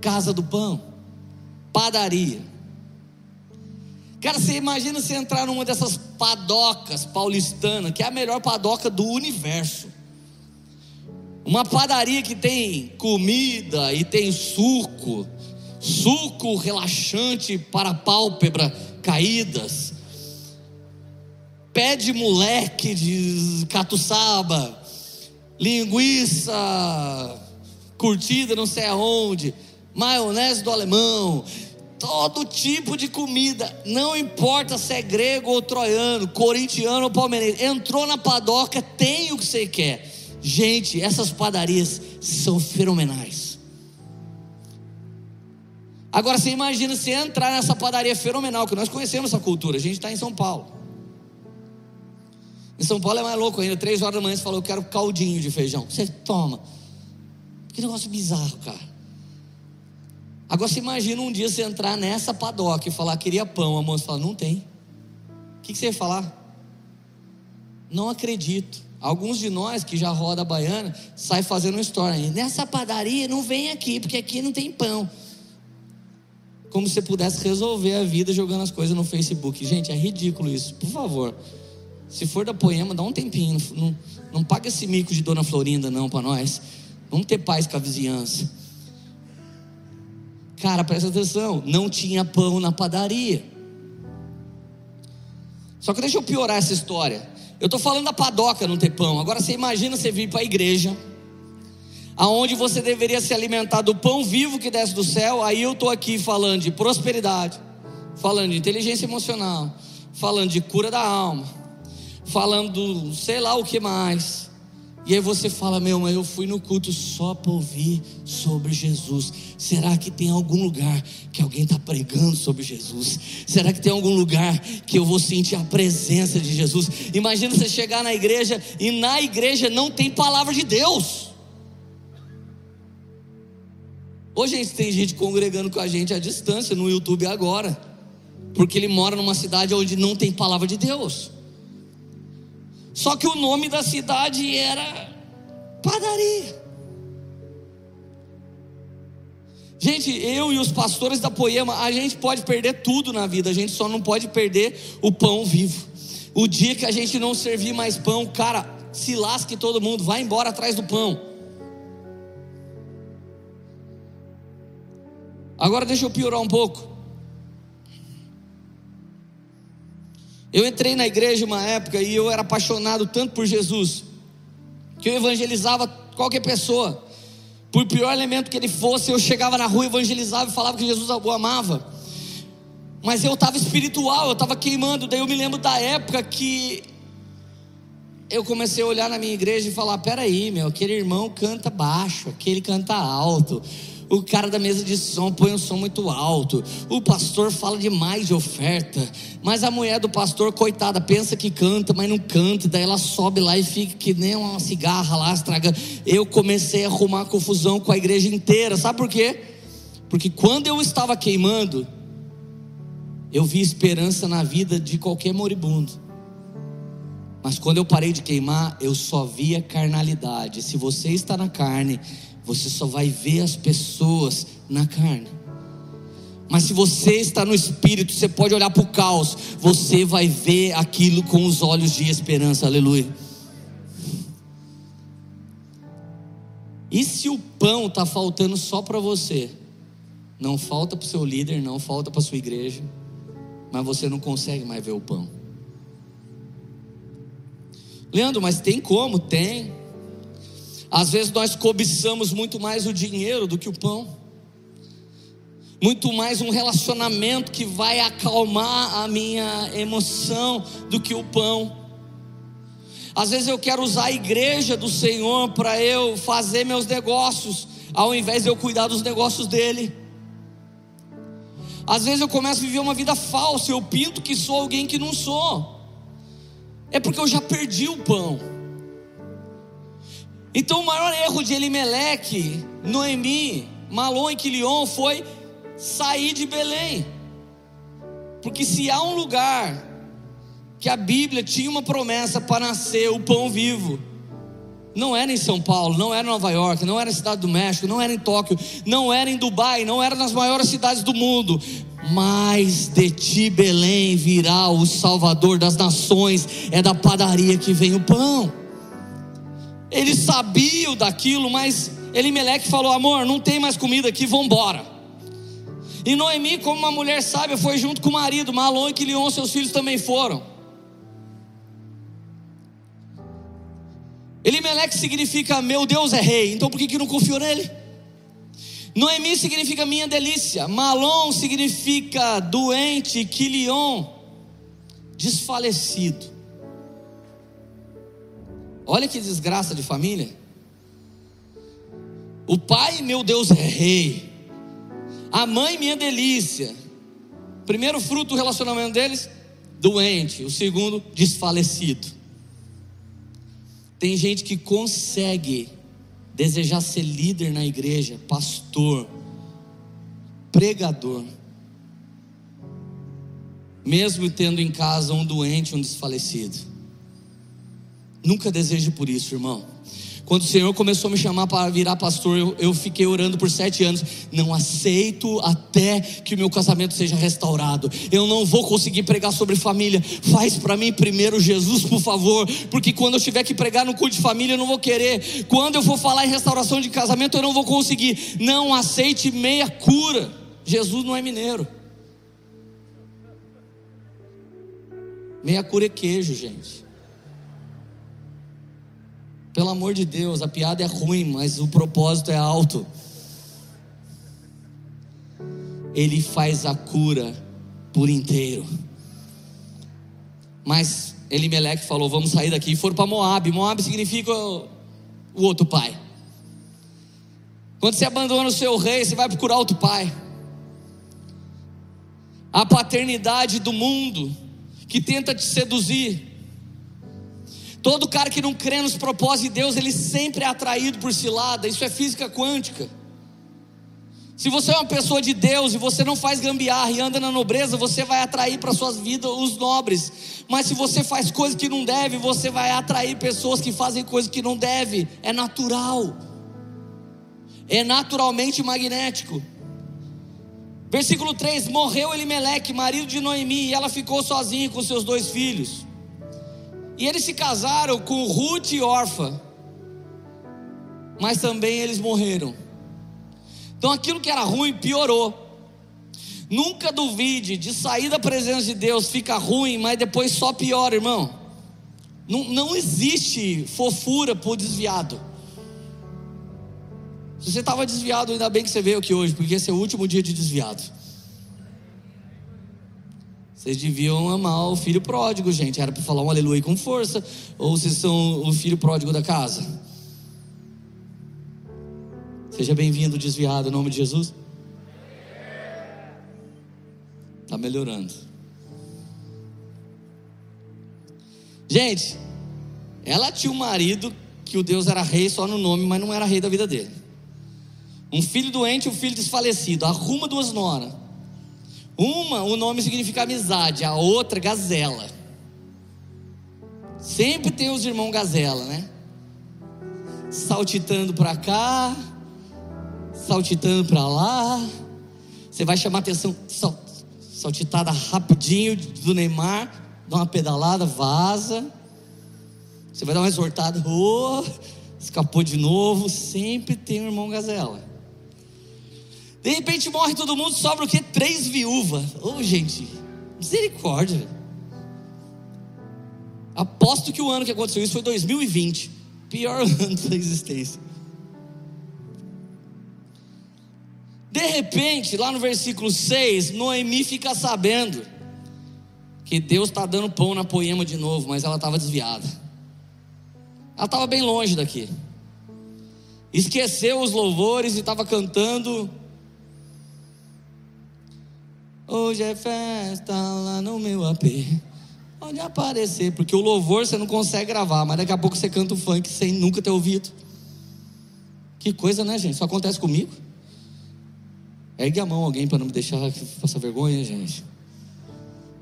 Casa do Pão, padaria. Cara, você imagina você entrar numa dessas padocas paulistanas, que é a melhor padoca do universo. Uma padaria que tem comida e tem suco, suco relaxante para pálpebra caídas, pé de moleque de catuçaba, linguiça curtida não sei aonde, maionese do alemão, todo tipo de comida, não importa se é grego ou troiano, corintiano ou palmeirense, entrou na padoca, tem o que você quer. Gente, essas padarias são fenomenais. Agora você imagina se entrar nessa padaria fenomenal, que nós conhecemos essa cultura, a gente está em São Paulo. Em São Paulo é mais louco ainda, três horas da manhã você falou, eu quero caldinho de feijão. Você toma. Que negócio bizarro, cara. Agora você imagina um dia você entrar nessa padoca e falar, queria pão. A moça fala, não tem. O que, você ia falar? Não acredito. Alguns de nós que já roda a baiana sai fazendo uma história. Nessa padaria não vem aqui, porque aqui não tem pão. Como se você pudesse resolver a vida jogando as coisas no Facebook. Gente, é ridículo isso. Por favor. Se for da poema, dá um tempinho. Não, não paga esse mico de Dona Florinda, não, para nós. Vamos ter paz com a vizinhança. Cara, presta atenção, não tinha pão na padaria. Só que deixa eu piorar essa história. Eu estou falando da padoca não ter pão. Agora você imagina você vir para a igreja, aonde você deveria se alimentar do pão vivo que desce do céu. Aí eu estou aqui falando de prosperidade, falando de inteligência emocional, falando de cura da alma, falando sei lá o que mais. E aí você fala, meu, mas eu fui no culto só para ouvir sobre Jesus. Será que tem algum lugar que alguém está pregando sobre Jesus? Será que tem algum lugar que eu vou sentir a presença de Jesus? Imagina você chegar na igreja e na igreja não tem palavra de Deus. Hoje gente, tem gente congregando com a gente à distância no YouTube agora, porque ele mora numa cidade onde não tem palavra de Deus. Só que o nome da cidade era padaria. Gente, eu e os pastores da Poema, a gente pode perder tudo na vida, a gente só não pode perder o pão vivo. O dia que a gente não servir mais pão, cara, se lasque todo mundo, vai embora atrás do pão. Agora deixa eu piorar um pouco. Eu entrei na igreja uma época e eu era apaixonado tanto por Jesus, que eu evangelizava qualquer pessoa. Por pior elemento que ele fosse, eu chegava na rua, evangelizava e falava que Jesus o amava. Mas eu estava espiritual, eu estava queimando. Daí eu me lembro da época que eu comecei a olhar na minha igreja e falar: peraí, meu, aquele irmão canta baixo, aquele canta alto o cara da mesa de som põe um som muito alto. O pastor fala demais de oferta. Mas a mulher do pastor, coitada, pensa que canta, mas não canta. Daí ela sobe lá e fica que nem uma cigarra lá, estraga. Eu comecei a arrumar confusão com a igreja inteira. Sabe por quê? Porque quando eu estava queimando, eu vi esperança na vida de qualquer moribundo. Mas quando eu parei de queimar, eu só via carnalidade. Se você está na carne, você só vai ver as pessoas na carne. Mas se você está no espírito, você pode olhar para o caos, você vai ver aquilo com os olhos de esperança, aleluia. E se o pão está faltando só para você? Não falta para o seu líder, não falta para a sua igreja, mas você não consegue mais ver o pão. Leandro, mas tem como? Tem. Às vezes nós cobiçamos muito mais o dinheiro do que o pão, muito mais um relacionamento que vai acalmar a minha emoção do que o pão. Às vezes eu quero usar a igreja do Senhor para eu fazer meus negócios, ao invés de eu cuidar dos negócios dele. Às vezes eu começo a viver uma vida falsa, eu pinto que sou alguém que não sou. É porque eu já perdi o pão. Então o maior erro de Elimeleque, Noemi, Malon e Quilion foi sair de Belém. Porque se há um lugar que a Bíblia tinha uma promessa para nascer o pão vivo. Não era em São Paulo, não era em Nova York, não era na Cidade do México, não era em Tóquio, não era em Dubai, não era nas maiores cidades do mundo. Mas de ti, Belém, virá o Salvador das nações, é da padaria que vem o pão. Eles sabiam daquilo, mas Elimeleque falou: amor, não tem mais comida aqui, vamos embora. E Noemi, como uma mulher sábia, foi junto com o marido, Malon e Quilion, seus filhos também foram. Elimeleque significa meu Deus é rei, então por que, que não confiou nele? Noemi significa minha delícia, Malom significa doente, Quilion, desfalecido. Olha que desgraça de família. O pai, meu Deus, é rei. A mãe, minha delícia. Primeiro fruto do relacionamento deles, doente. O segundo, desfalecido. Tem gente que consegue desejar ser líder na igreja, pastor, pregador, mesmo tendo em casa um doente, um desfalecido. Nunca deseje por isso, irmão. Quando o Senhor começou a me chamar para virar pastor, eu, eu, fiquei orando por sete anos. Não aceito até que o meu casamento seja restaurado. Eu não vou conseguir pregar sobre família. Faz para mim primeiro Jesus, por favor. Porque quando eu tiver que pregar no culto de família, eu não vou querer. Quando eu for falar em restauração de casamento, eu não vou conseguir. Não aceite meia cura. Jesus não é mineiro. Meia cura é queijo, gente. Pelo amor de Deus, a piada é ruim, mas o propósito é alto. Ele faz a cura por inteiro. Mas Elimeleque falou: vamos sair daqui e foram para Moab. Moab significa o outro pai. Quando você abandona o seu rei, você vai procurar outro pai. A paternidade do mundo que tenta te seduzir Todo cara que não crê nos propósitos de Deus, ele sempre é atraído por cilada. Isso é física quântica. Se você é uma pessoa de Deus e você não faz gambiarra e anda na nobreza, você vai atrair para suas vidas os nobres. Mas se você faz coisas que não deve, você vai atrair pessoas que fazem coisas que não deve. É natural. É naturalmente magnético. Versículo 3: Morreu Elimeleque, marido de Noemi, e ela ficou sozinha com seus dois filhos. E eles se casaram com Ruth e Orfa. Mas também eles morreram. Então aquilo que era ruim piorou. Nunca duvide de sair da presença de Deus, fica ruim, mas depois só piora, irmão. Não, não existe fofura por desviado. Se você estava desviado, ainda bem que você veio aqui hoje, porque esse é o último dia de desviado. Vocês deviam amar o filho pródigo, gente. Era para falar um aleluia com força. Ou vocês são o filho pródigo da casa? Seja bem-vindo, desviado, em nome de Jesus. Está melhorando. Gente, ela tinha um marido que o Deus era rei só no nome, mas não era rei da vida dele. Um filho doente e um filho desfalecido. Arruma duas noras uma, o nome significa amizade, a outra, gazela. Sempre tem os irmãos gazela, né? Saltitando para cá, saltitando para lá. Você vai chamar atenção, sal, saltitada rapidinho do Neymar, dá uma pedalada, vaza. Você vai dar uma exortada, oh, escapou de novo. Sempre tem um irmão gazela. De repente morre todo mundo, sobra o quê? Três viúvas. Ô oh, gente, misericórdia. Aposto que o ano que aconteceu isso foi 2020 pior ano da existência. De repente, lá no versículo 6, Noemi fica sabendo que Deus está dando pão na poema de novo, mas ela estava desviada. Ela estava bem longe daqui. Esqueceu os louvores e estava cantando Hoje é festa lá no meu AP. Pode aparecer, porque o louvor você não consegue gravar, mas daqui a pouco você canta o funk sem nunca ter ouvido. Que coisa, né, gente? Isso acontece comigo. Ergue a mão alguém para não me deixar passar vergonha, gente.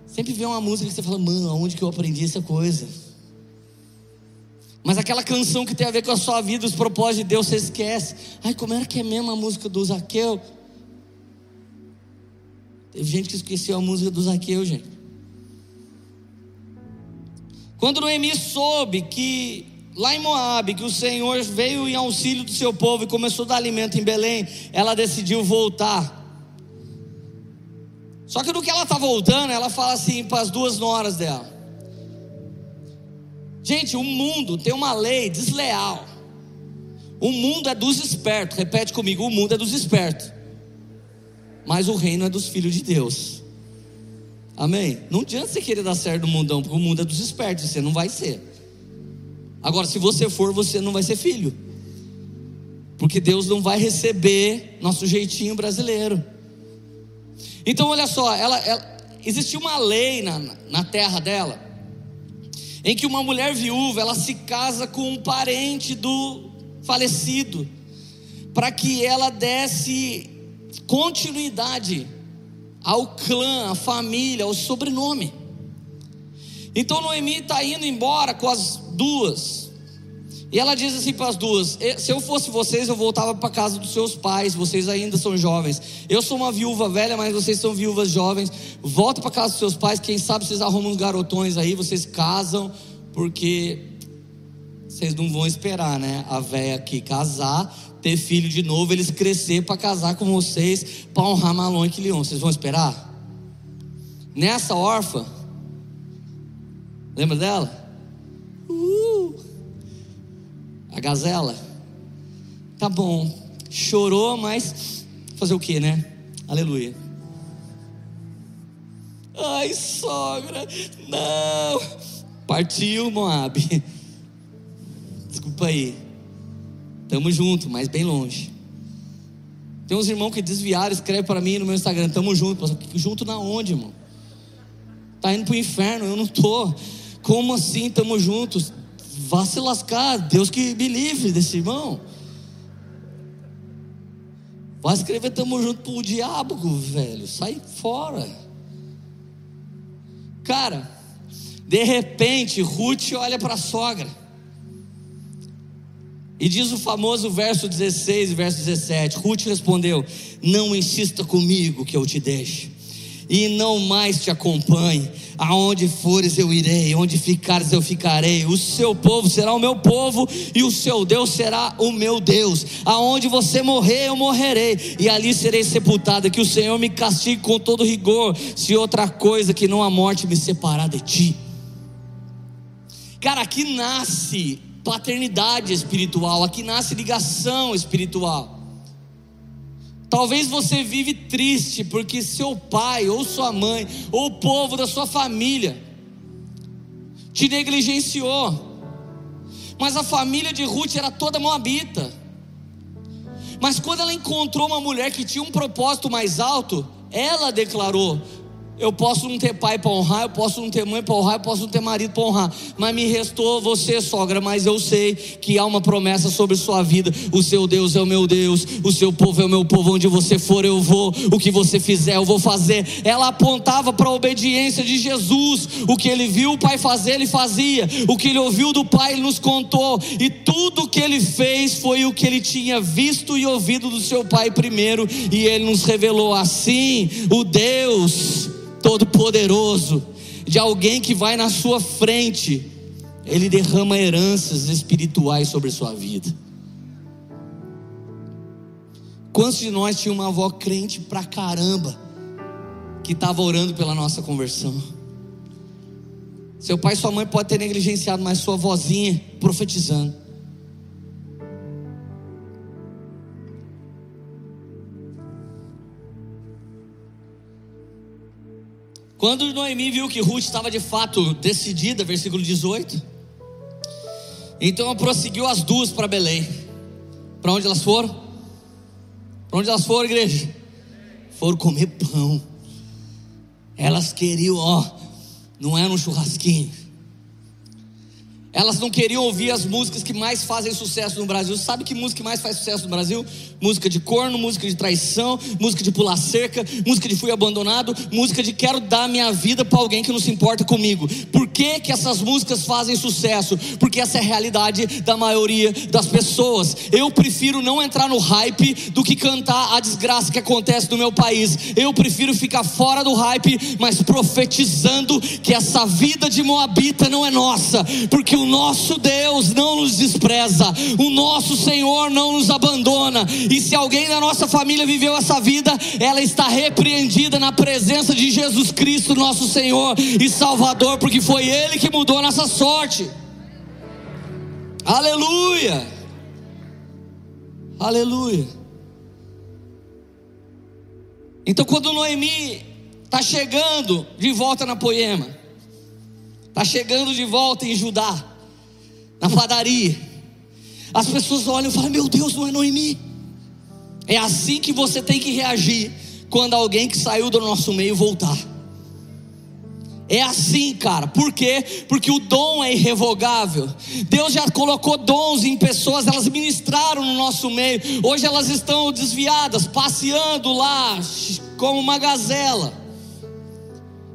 Sempre vem uma música que você fala, mano, aonde que eu aprendi essa coisa? Mas aquela canção que tem a ver com a sua vida, os propósitos de Deus, você esquece. Ai, como era que é mesmo a música do Zaqueu? Teve gente que esqueceu a música do Zaqueu, gente. Quando Noemi soube que lá em Moab, que o Senhor veio em auxílio do seu povo e começou a dar alimento em Belém, ela decidiu voltar. Só que no que ela está voltando, ela fala assim para as duas noras dela: Gente, o mundo tem uma lei desleal. O mundo é dos espertos. Repete comigo: o mundo é dos espertos. Mas o reino é dos filhos de Deus. Amém? Não adianta você querer dar certo no mundão, porque o mundo é dos espertos, você não vai ser. Agora, se você for, você não vai ser filho. Porque Deus não vai receber nosso jeitinho brasileiro. Então, olha só, ela, ela existia uma lei na, na terra dela, em que uma mulher viúva ela se casa com um parente do falecido, para que ela desse continuidade ao clã, à família, ao sobrenome. Então Noemi está indo embora com as duas. E ela diz assim para as duas: Se eu fosse vocês, eu voltava para casa dos seus pais. Vocês ainda são jovens. Eu sou uma viúva velha, mas vocês são viúvas jovens. Volta para casa dos seus pais. Quem sabe vocês arrumam uns garotões aí. Vocês casam, porque vocês não vão esperar, né? A velha aqui casar, ter filho de novo, eles crescer para casar com vocês, para honrar Malon e Quilion. Vocês vão esperar? Nessa órfã, lembra dela? a gazela. Tá bom, chorou, mas fazer o que, né? Aleluia. Ai, sogra, não. Partiu, Moab. Desculpa aí. Tamo junto, mas bem longe. Tem uns irmãos que desviaram, escreve para mim no meu Instagram, tamo junto. Junto na onde, irmão? Tá indo pro inferno, eu não tô. Como assim, tamo juntos? vá se lascar, Deus que me livre desse irmão. Vai escrever tamo junto pro diabo, velho. Sai fora. Cara, de repente, Ruth olha para a sogra. E diz o famoso verso 16 e verso 17: Ruth respondeu: Não insista comigo que eu te deixe e não mais te acompanhe. Aonde fores eu irei, onde ficares eu ficarei. O seu povo será o meu povo e o seu Deus será o meu Deus. Aonde você morrer eu morrerei e ali serei sepultada. Que o Senhor me castigue com todo rigor, se outra coisa que não a morte me separar de ti. Cara, aqui nasce paternidade espiritual, aqui nasce ligação espiritual. Talvez você vive triste porque seu pai ou sua mãe ou o povo da sua família te negligenciou. Mas a família de Ruth era toda moabita. Mas quando ela encontrou uma mulher que tinha um propósito mais alto, ela declarou: eu posso não ter pai para honrar, eu posso não ter mãe para honrar, eu posso não ter marido para honrar, mas me restou você, sogra. Mas eu sei que há uma promessa sobre sua vida. O seu Deus é o meu Deus, o seu povo é o meu povo. Onde você for, eu vou. O que você fizer, eu vou fazer. Ela apontava para a obediência de Jesus. O que ele viu o pai fazer, ele fazia. O que ele ouviu do pai, ele nos contou. E tudo que ele fez foi o que ele tinha visto e ouvido do seu pai primeiro. E ele nos revelou assim: o Deus todo-poderoso, de alguém que vai na sua frente, ele derrama heranças espirituais sobre sua vida. Quantos de nós tinha uma avó crente pra caramba, que estava orando pela nossa conversão? Seu pai e sua mãe podem ter negligenciado, mas sua vozinha profetizando. Quando Noemi viu que Ruth estava de fato decidida, versículo 18, então ela prosseguiu as duas para Belém. Para onde elas foram? Para onde elas foram, igreja? Foram comer pão. Elas queriam, ó, não era um churrasquinho. Elas não queriam ouvir as músicas que mais fazem sucesso no Brasil. Sabe que música que mais faz sucesso no Brasil? Música de corno, música de traição, música de pular cerca, música de fui abandonado, música de quero dar minha vida para alguém que não se importa comigo. Por que, que essas músicas fazem sucesso? Porque essa é a realidade da maioria das pessoas. Eu prefiro não entrar no hype do que cantar a desgraça que acontece no meu país. Eu prefiro ficar fora do hype, mas profetizando que essa vida de Moabita não é nossa, porque o o nosso Deus não nos despreza, o nosso Senhor não nos abandona. E se alguém da nossa família viveu essa vida, ela está repreendida na presença de Jesus Cristo, nosso Senhor e Salvador, porque foi Ele que mudou nossa sorte. Aleluia! Aleluia! Então, quando Noemi está chegando de volta na Poema, está chegando de volta em Judá, na padaria. As pessoas olham e falam: Meu Deus, não é Noemi. É assim que você tem que reagir quando alguém que saiu do nosso meio voltar. É assim, cara. Por quê? Porque o dom é irrevogável. Deus já colocou dons em pessoas, elas ministraram no nosso meio. Hoje elas estão desviadas, passeando lá como uma gazela.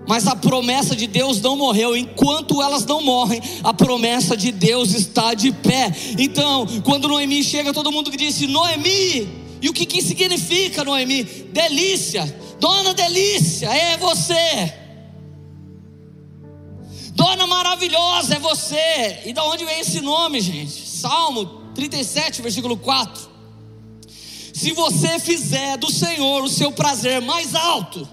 Mas a promessa de Deus não morreu. Enquanto elas não morrem, a promessa de Deus está de pé. Então, quando Noemi chega, todo mundo disse: Noemi. E o que, que significa Noemi? Delícia. Dona Delícia, é você. Dona maravilhosa, é você. E da onde vem esse nome, gente? Salmo 37, versículo 4. Se você fizer do Senhor o seu prazer mais alto,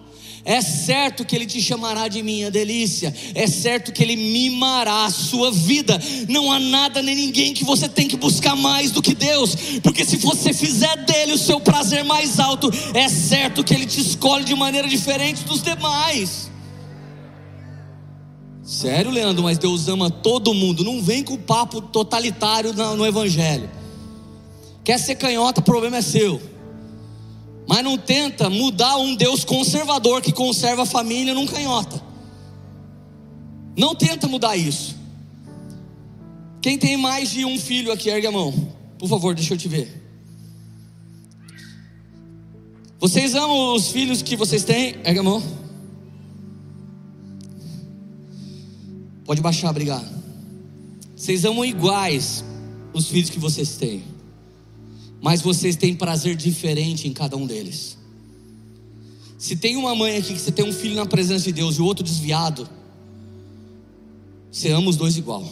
é certo que Ele te chamará de minha delícia, é certo que Ele mimará a sua vida. Não há nada nem ninguém que você tem que buscar mais do que Deus, porque se você fizer dele o seu prazer mais alto, é certo que Ele te escolhe de maneira diferente dos demais. Sério, Leandro, mas Deus ama todo mundo. Não vem com papo totalitário no Evangelho. Quer ser canhota, o problema é seu. Mas não tenta mudar um Deus conservador que conserva a família num canhota. Não tenta mudar isso. Quem tem mais de um filho aqui, ergue a mão. Por favor, deixa eu te ver. Vocês amam os filhos que vocês têm? Ergue a mão. Pode baixar, obrigado. Vocês amam iguais os filhos que vocês têm mas vocês têm prazer diferente em cada um deles. Se tem uma mãe aqui que você tem um filho na presença de Deus e o outro desviado, você ama os dois igual.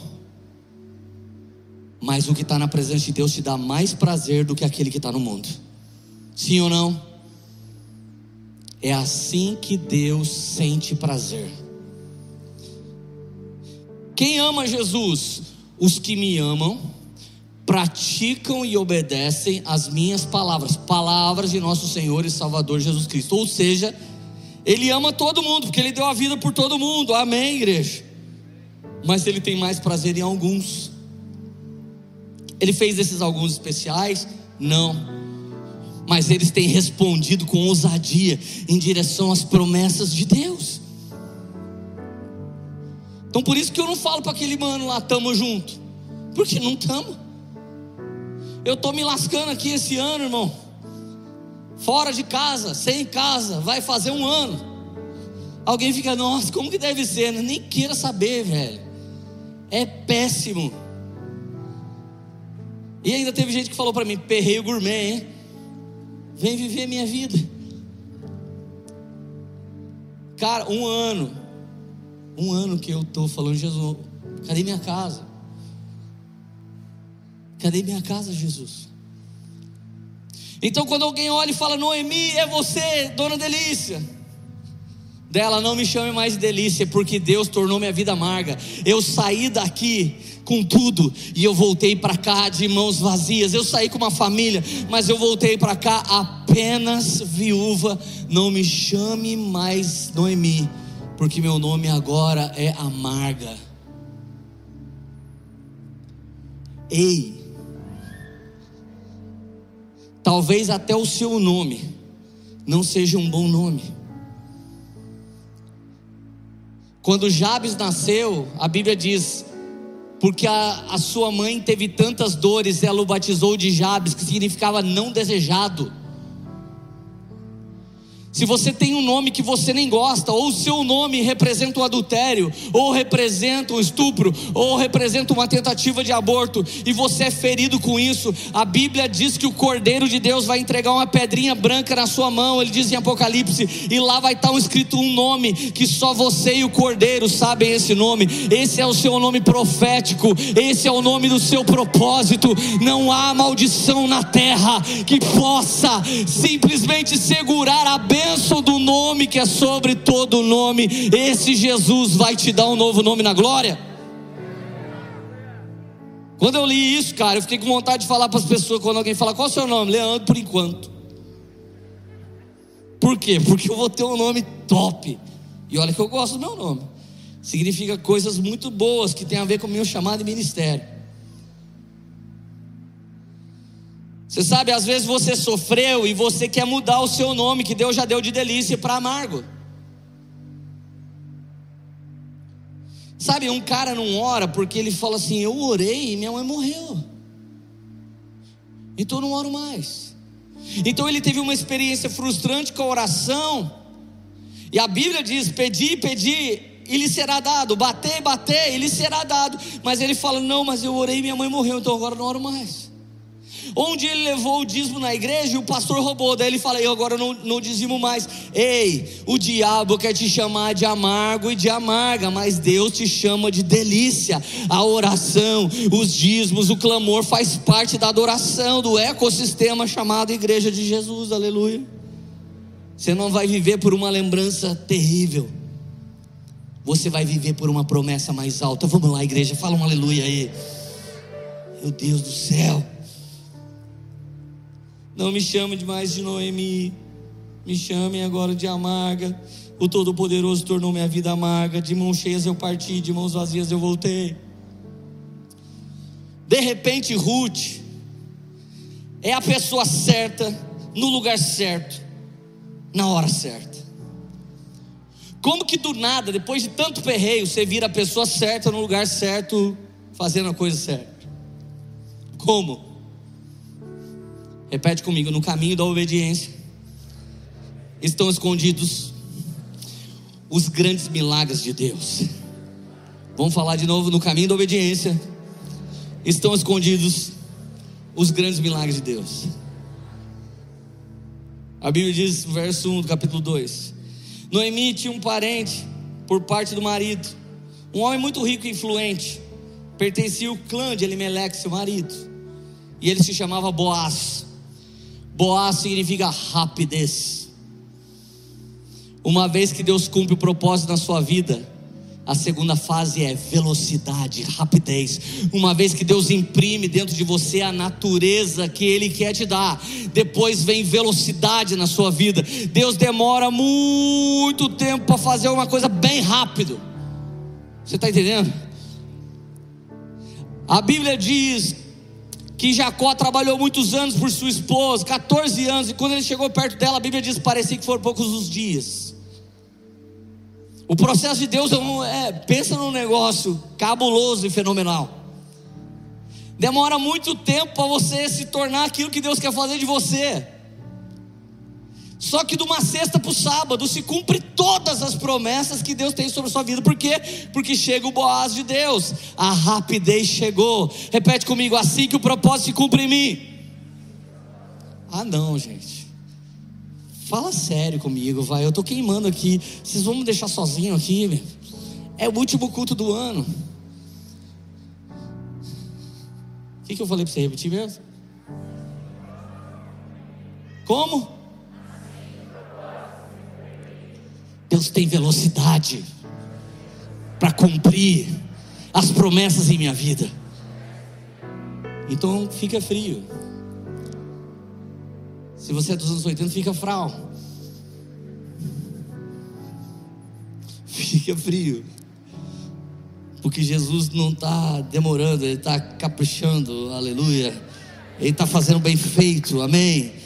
Mas o que está na presença de Deus te dá mais prazer do que aquele que está no mundo. Sim ou não? É assim que Deus sente prazer. Quem ama Jesus? Os que me amam praticam e obedecem as minhas palavras, palavras de nosso Senhor e Salvador Jesus Cristo. Ou seja, Ele ama todo mundo, porque Ele deu a vida por todo mundo, amém, igreja? Mas Ele tem mais prazer em alguns. Ele fez esses alguns especiais? Não. Mas eles têm respondido com ousadia em direção às promessas de Deus. Então por isso que eu não falo para aquele mano lá, tamo junto. Porque não tamo. Eu estou me lascando aqui esse ano, irmão. Fora de casa, sem casa, vai fazer um ano. Alguém fica, nossa, como que deve ser? Nem queira saber, velho. É péssimo. E ainda teve gente que falou para mim, perreio gourmet, hein? Vem viver minha vida. Cara, um ano. Um ano que eu estou falando, Jesus, cadê minha casa? Cadê minha casa, Jesus? Então, quando alguém olha e fala, Noemi, é você, dona Delícia. Dela, não me chame mais de delícia, porque Deus tornou minha vida amarga. Eu saí daqui com tudo e eu voltei para cá de mãos vazias. Eu saí com uma família, mas eu voltei para cá apenas viúva. Não me chame mais Noemi, porque meu nome agora é amarga. Ei, Talvez até o seu nome não seja um bom nome. Quando Jabes nasceu, a Bíblia diz: porque a, a sua mãe teve tantas dores, ela o batizou de Jabes, que significava não desejado. Se você tem um nome que você nem gosta, ou o seu nome representa um adultério, ou representa um estupro, ou representa uma tentativa de aborto, e você é ferido com isso, a Bíblia diz que o Cordeiro de Deus vai entregar uma pedrinha branca na sua mão, ele diz em Apocalipse, e lá vai estar escrito um nome que só você e o Cordeiro sabem esse nome. Esse é o seu nome profético, esse é o nome do seu propósito. Não há maldição na terra que possa simplesmente segurar a bênção bênção do nome que é sobre todo nome, esse Jesus vai te dar um novo nome na glória. Quando eu li isso, cara, eu fiquei com vontade de falar para as pessoas, quando alguém fala, qual é o seu nome? Leandro, por enquanto. Por quê? Porque eu vou ter um nome top. E olha que eu gosto do meu nome. Significa coisas muito boas que tem a ver com o meu chamado e ministério. Você sabe, às vezes você sofreu e você quer mudar o seu nome que Deus já deu de delícia para amargo. Sabe, um cara não ora porque ele fala assim: Eu orei e minha mãe morreu. Então eu não oro mais. Então ele teve uma experiência frustrante com a oração. E a Bíblia diz: Pedi, pedi, e lhe será dado. Bater, bater, e lhe será dado. Mas ele fala: Não, mas eu orei e minha mãe morreu, então agora eu não oro mais. Onde ele levou o dízimo na igreja e o pastor roubou. Daí ele fala: Eu agora não, não dizimo mais. Ei, o diabo quer te chamar de amargo e de amarga, mas Deus te chama de delícia. A oração, os dízimos, o clamor faz parte da adoração, do ecossistema chamado Igreja de Jesus. Aleluia. Você não vai viver por uma lembrança terrível. Você vai viver por uma promessa mais alta. Vamos lá, igreja, fala um aleluia aí. Meu Deus do céu. Não me chame mais de Noemi, me chamem agora de amarga. O Todo-Poderoso tornou minha vida amarga. De mãos cheias eu parti, de mãos vazias eu voltei. De repente, Ruth é a pessoa certa, no lugar certo, na hora certa. Como que do nada, depois de tanto perreio, você vira a pessoa certa no lugar certo, fazendo a coisa certa? Como? Repete comigo: no caminho da obediência estão escondidos os grandes milagres de Deus. Vamos falar de novo: no caminho da obediência estão escondidos os grandes milagres de Deus. A Bíblia diz, verso 1 do capítulo 2: Noemi tinha um parente por parte do marido, um homem muito rico e influente, pertencia ao clã de Elimelec, seu marido, e ele se chamava Boaz. Boaz significa rapidez. Uma vez que Deus cumpre o propósito na sua vida, a segunda fase é velocidade, rapidez. Uma vez que Deus imprime dentro de você a natureza que Ele quer te dar, depois vem velocidade na sua vida. Deus demora muito tempo para fazer uma coisa bem rápido. Você está entendendo? A Bíblia diz que Jacó trabalhou muitos anos por sua esposa, 14 anos, e quando ele chegou perto dela, a Bíblia diz que parecia que foram poucos os dias. O processo de Deus é, é pensa num negócio cabuloso e fenomenal. Demora muito tempo para você se tornar aquilo que Deus quer fazer de você. Só que de uma sexta para o sábado se cumpre todas as promessas que Deus tem sobre a sua vida. Por quê? Porque chega o Boaz de Deus. A rapidez chegou. Repete comigo, assim que o propósito se cumpre em mim. Ah não, gente. Fala sério comigo, vai. Eu estou queimando aqui. Vocês vão me deixar sozinho aqui? É o último culto do ano. O que, que eu falei para você repetir mesmo? Como? Deus tem velocidade para cumprir as promessas em minha vida. Então fica frio. Se você é dos anos 80, fica fral. Fica frio. Porque Jesus não está demorando, Ele está caprichando, aleluia. Ele está fazendo bem feito, amém.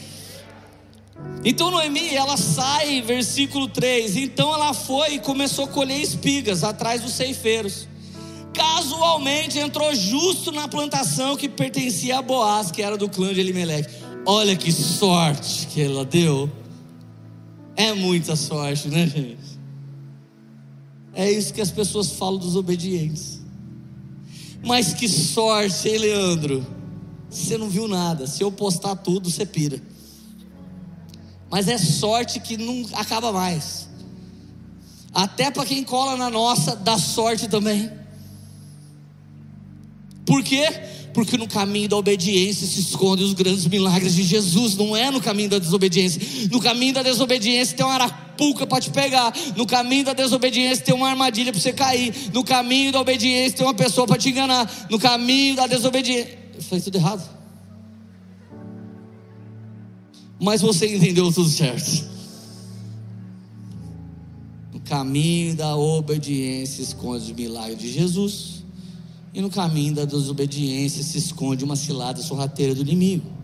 Então Noemi, ela sai, versículo 3. Então ela foi e começou a colher espigas atrás dos ceifeiros, casualmente entrou justo na plantação que pertencia a Boaz, que era do clã de Elimelech. Olha que sorte que ela deu. É muita sorte, né, gente? É isso que as pessoas falam dos obedientes. Mas que sorte, hein, Leandro? Você não viu nada. Se eu postar tudo, você pira. Mas é sorte que não acaba mais. Até para quem cola na nossa, dá sorte também. Por quê? Porque no caminho da obediência se escondem os grandes milagres de Jesus, não é no caminho da desobediência. No caminho da desobediência tem uma arapuca para te pegar. No caminho da desobediência tem uma armadilha para você cair. No caminho da obediência tem uma pessoa para te enganar. No caminho da desobediência. Eu falei tudo errado. Mas você entendeu tudo certo. No caminho da obediência esconde o milagre de Jesus. E no caminho da desobediência se esconde uma cilada sorrateira do inimigo.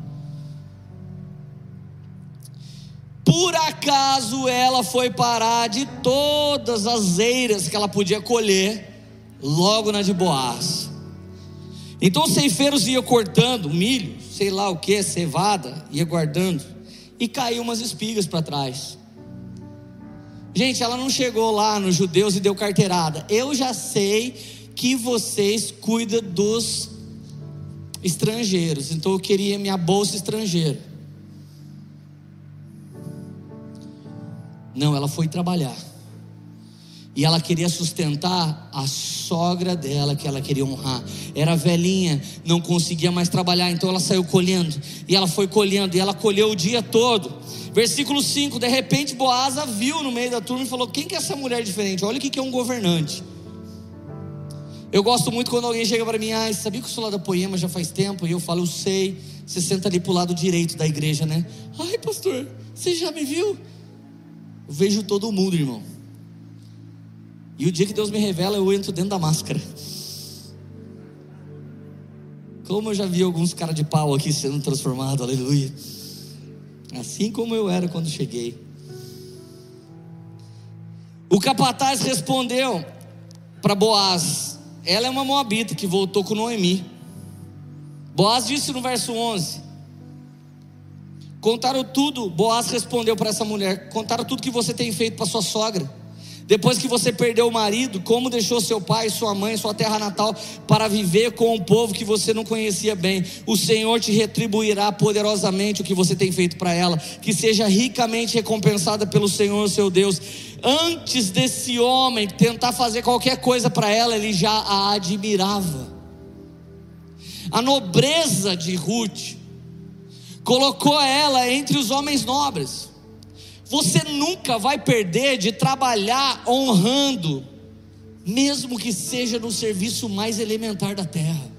Por acaso ela foi parar de todas as eiras que ela podia colher, logo na de Boaz. Então os ceifeiros iam cortando milho, sei lá o que, cevada, ia guardando, e caiu umas espigas para trás. Gente, ela não chegou lá nos judeus e deu carteirada. Eu já sei que vocês cuidam dos estrangeiros. Então eu queria minha bolsa estrangeira. Não, ela foi trabalhar. E ela queria sustentar a sogra dela, que ela queria honrar. Era velhinha, não conseguia mais trabalhar, então ela saiu colhendo. E ela foi colhendo, e ela colheu o dia todo. Versículo 5: De repente Boasa viu no meio da turma e falou: Quem que é essa mulher diferente? Olha o que é um governante. Eu gosto muito quando alguém chega para mim, ah, sabia que eu sou lá da Poema já faz tempo? E eu falo, eu sei. Você senta ali pro lado direito da igreja, né? Ai, pastor, você já me viu? Eu vejo todo mundo, irmão. E o dia que Deus me revela, eu entro dentro da máscara. Como eu já vi alguns caras de pau aqui sendo transformados, aleluia. Assim como eu era quando cheguei. O capataz respondeu para Boaz: ela é uma moabita que voltou com Noemi. Boaz disse no verso 11: Contaram tudo. Boaz respondeu para essa mulher: Contaram tudo que você tem feito para sua sogra. Depois que você perdeu o marido, como deixou seu pai, sua mãe, sua terra natal para viver com um povo que você não conhecia bem, o Senhor te retribuirá poderosamente o que você tem feito para ela, que seja ricamente recompensada pelo Senhor, seu Deus. Antes desse homem tentar fazer qualquer coisa para ela, ele já a admirava. A nobreza de Ruth colocou ela entre os homens nobres. Você nunca vai perder de trabalhar honrando, mesmo que seja no serviço mais elementar da terra.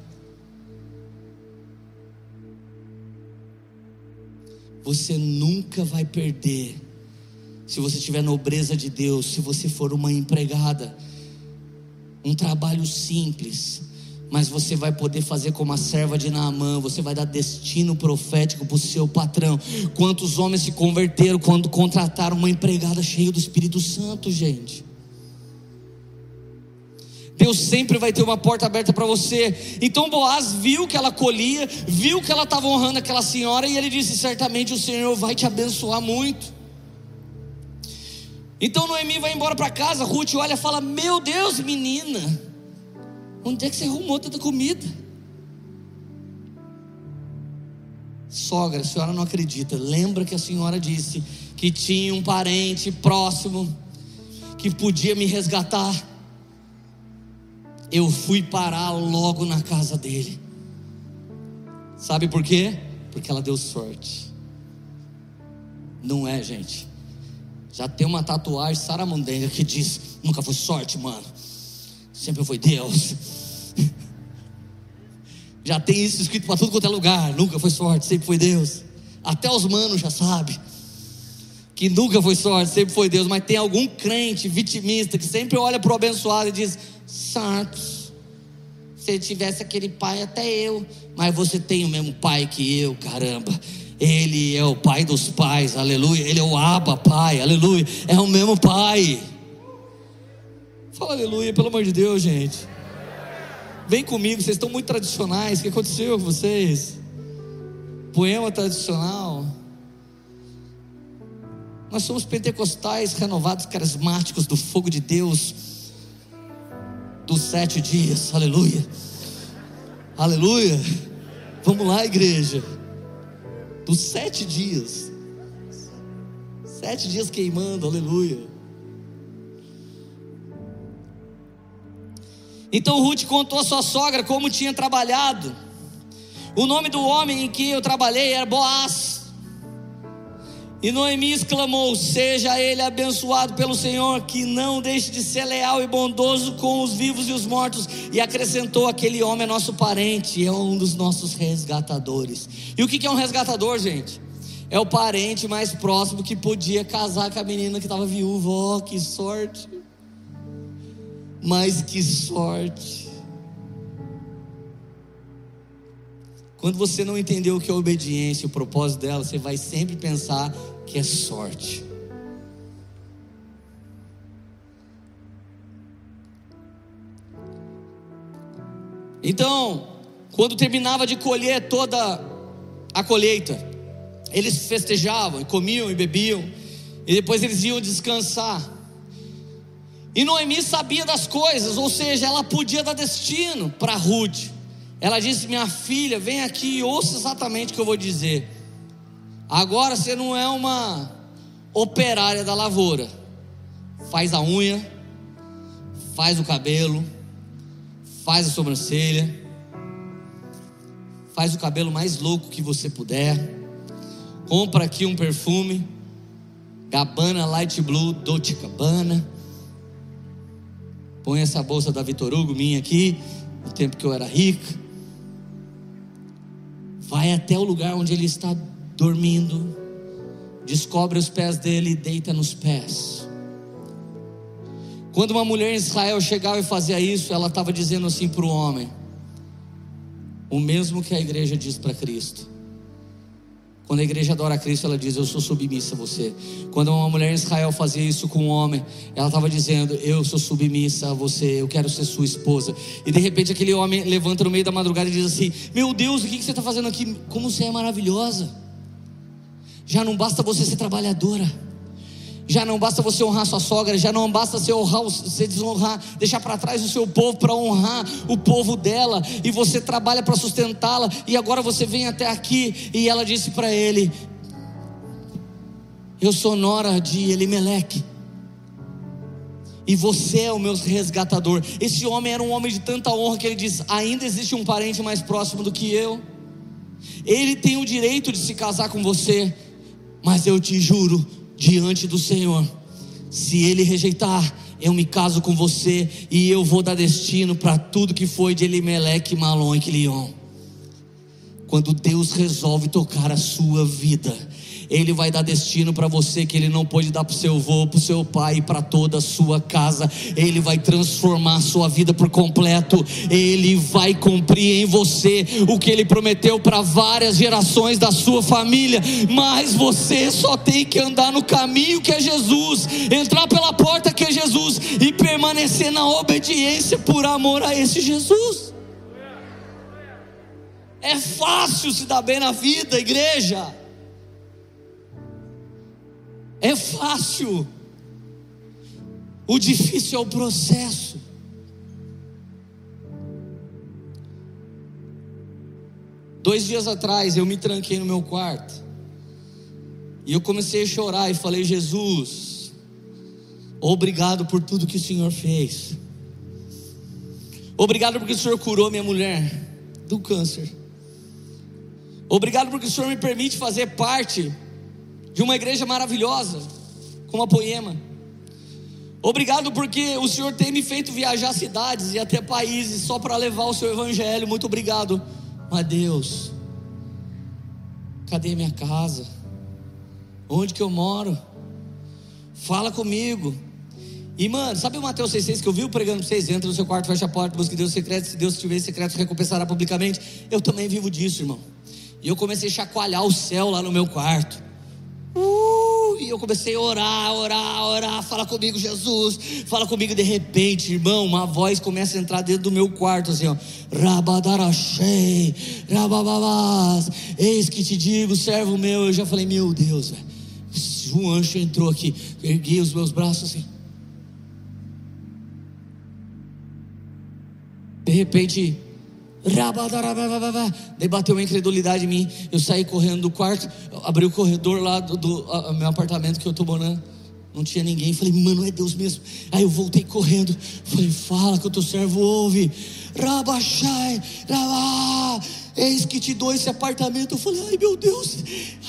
Você nunca vai perder, se você tiver nobreza de Deus, se você for uma empregada, um trabalho simples, mas você vai poder fazer como a serva de Naamã, você vai dar destino profético para o seu patrão. Quantos homens se converteram quando contrataram uma empregada cheia do Espírito Santo, gente? Deus sempre vai ter uma porta aberta para você. Então Boaz viu que ela colhia, viu que ela estava honrando aquela senhora, e ele disse: Certamente o Senhor vai te abençoar muito. Então Noemi vai embora para casa, Ruth olha e fala: Meu Deus, menina, Onde é que você arrumou tanta comida? Sogra, a senhora não acredita. Lembra que a senhora disse que tinha um parente próximo que podia me resgatar? Eu fui parar logo na casa dele. Sabe por quê? Porque ela deu sorte. Não é, gente. Já tem uma tatuagem saramandenga que diz: nunca foi sorte, mano. Sempre foi Deus. Já tem isso escrito para tudo quanto é lugar. Nunca foi sorte, sempre foi Deus. Até os manos já sabem que nunca foi sorte, sempre foi Deus. Mas tem algum crente vitimista que sempre olha para o abençoado e diz: Santos, se tivesse aquele pai, até eu. Mas você tem o mesmo pai que eu, caramba. Ele é o pai dos pais, aleluia. Ele é o Abba, pai, aleluia. É o mesmo pai. Fala aleluia, pelo amor de Deus, gente. Vem comigo, vocês estão muito tradicionais. O que aconteceu com vocês? Poema tradicional. Nós somos pentecostais renovados, carismáticos do fogo de Deus, dos sete dias. Aleluia. Aleluia. Vamos lá, igreja. Dos sete dias. Sete dias queimando, aleluia. Então Ruth contou à sua sogra como tinha trabalhado. O nome do homem em que eu trabalhei era Boaz. E Noemi exclamou: Seja ele abençoado pelo Senhor, que não deixe de ser leal e bondoso com os vivos e os mortos. E acrescentou: Aquele homem é nosso parente, é um dos nossos resgatadores. E o que é um resgatador, gente? É o parente mais próximo que podia casar com a menina que estava viúva. Oh, que sorte! Mas que sorte. Quando você não entendeu o que é obediência, o propósito dela, você vai sempre pensar que é sorte. Então, quando terminava de colher toda a colheita, eles festejavam comiam e bebiam, e depois eles iam descansar. E Noemi sabia das coisas, ou seja, ela podia dar destino para Ruth. Ela disse: Minha filha, vem aqui e ouça exatamente o que eu vou dizer. Agora você não é uma operária da lavoura. Faz a unha, faz o cabelo, faz a sobrancelha, faz o cabelo mais louco que você puder. Compra aqui um perfume, Gabbana Light Blue Dolce Gabbana Põe essa bolsa da Vitor Hugo minha aqui, no tempo que eu era rica. Vai até o lugar onde ele está dormindo. Descobre os pés dele e deita nos pés. Quando uma mulher em Israel chegava e fazia isso, ela estava dizendo assim para o homem: o mesmo que a igreja diz para Cristo. Quando a igreja adora a Cristo, ela diz: Eu sou submissa a você. Quando uma mulher em Israel fazia isso com um homem, ela estava dizendo: Eu sou submissa a você, eu quero ser sua esposa. E de repente aquele homem levanta no meio da madrugada e diz assim: Meu Deus, o que você está fazendo aqui? Como você é maravilhosa. Já não basta você ser trabalhadora. Já não basta você honrar sua sogra, já não basta você honrar, você desonrar, deixar para trás o seu povo para honrar o povo dela, e você trabalha para sustentá-la, e agora você vem até aqui, e ela disse para ele: Eu sou nora de Elimeleque, e você é o meu resgatador. Esse homem era um homem de tanta honra que ele diz: Ainda existe um parente mais próximo do que eu, ele tem o direito de se casar com você, mas eu te juro diante do Senhor. Se ele rejeitar, eu me caso com você e eu vou dar destino para tudo que foi de Elimelec, Malon e Quilion. Quando Deus resolve tocar a sua vida, ele vai dar destino para você que Ele não pôde dar para o seu avô, para o seu pai, para toda a sua casa. Ele vai transformar a sua vida por completo. Ele vai cumprir em você o que Ele prometeu para várias gerações da sua família. Mas você só tem que andar no caminho que é Jesus, entrar pela porta que é Jesus e permanecer na obediência por amor a esse Jesus. É fácil se dar bem na vida, igreja. É fácil. O difícil é o processo. Dois dias atrás eu me tranquei no meu quarto. E eu comecei a chorar e falei: Jesus, obrigado por tudo que o Senhor fez. Obrigado porque o Senhor curou minha mulher do câncer. Obrigado porque o Senhor me permite fazer parte de uma igreja maravilhosa, como a Poema. Obrigado porque o Senhor tem me feito viajar cidades e até países só para levar o seu evangelho. Muito obrigado. Mas Deus, cadê minha casa? Onde que eu moro? Fala comigo. E mano, sabe o Mateus 6,6 que eu vi pregando para vocês? Entra no seu quarto, fecha a porta, busque Deus secreto. Se Deus tiver secreto, recompensará publicamente. Eu também vivo disso, irmão. E eu comecei a chacoalhar o céu lá no meu quarto E eu comecei a orar, orar, orar. Fala comigo, Jesus. Fala comigo. De repente, irmão, uma voz começa a entrar dentro do meu quarto, assim, ó. Rabadarachei, rabababás. Eis que te digo, servo meu. Eu já falei, meu Deus, velho. Um anjo entrou aqui. Ergui os meus braços assim. De repente, Daí bateu uma incredulidade em mim. Eu saí correndo do quarto, abri o corredor lá do, do a, meu apartamento que eu estou morando. Não tinha ninguém. Falei, mano, é Deus mesmo. Aí eu voltei correndo. Falei, fala que o teu servo ouve. Rabachai, rabá. Eis que te dou esse apartamento. Eu falei, ai meu Deus.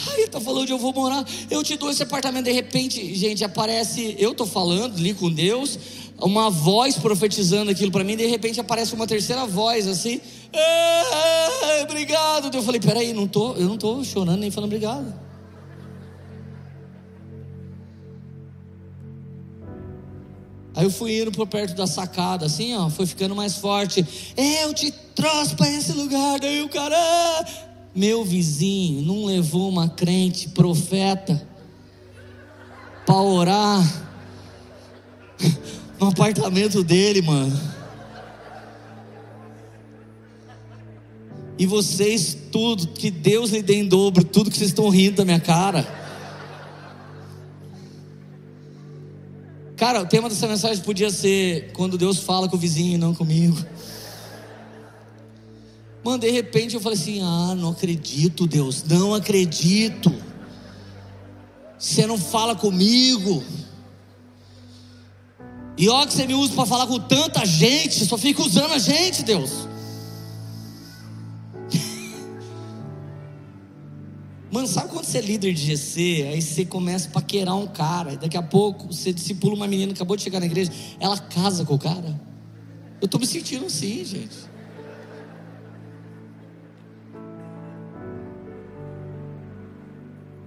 Ai, ele tá falando onde eu vou morar. Eu te dou esse apartamento. De repente, gente, aparece. Eu tô falando ali com Deus uma voz profetizando aquilo para mim, de repente aparece uma terceira voz assim, é, obrigado. Eu falei, peraí, não tô, eu não estou chorando nem falando obrigado. Aí eu fui indo por perto da sacada, assim, ó, foi ficando mais forte. Eu te trouxe para esse lugar, daí o cara, meu vizinho, não levou uma crente profeta para orar no apartamento dele, mano. E vocês, tudo, que Deus lhe dê em dobro, tudo que vocês estão rindo da minha cara. Cara, o tema dessa mensagem podia ser quando Deus fala com o vizinho e não comigo. Mano, de repente eu falei assim: ah, não acredito, Deus, não acredito. Você não fala comigo. E olha que você me usa para falar com tanta gente, só fica usando a gente, Deus. Mano, sabe quando você é líder de GC, aí você começa a paquerar um cara, e daqui a pouco você discipula uma menina que acabou de chegar na igreja, ela casa com o cara? Eu estou me sentindo assim, gente.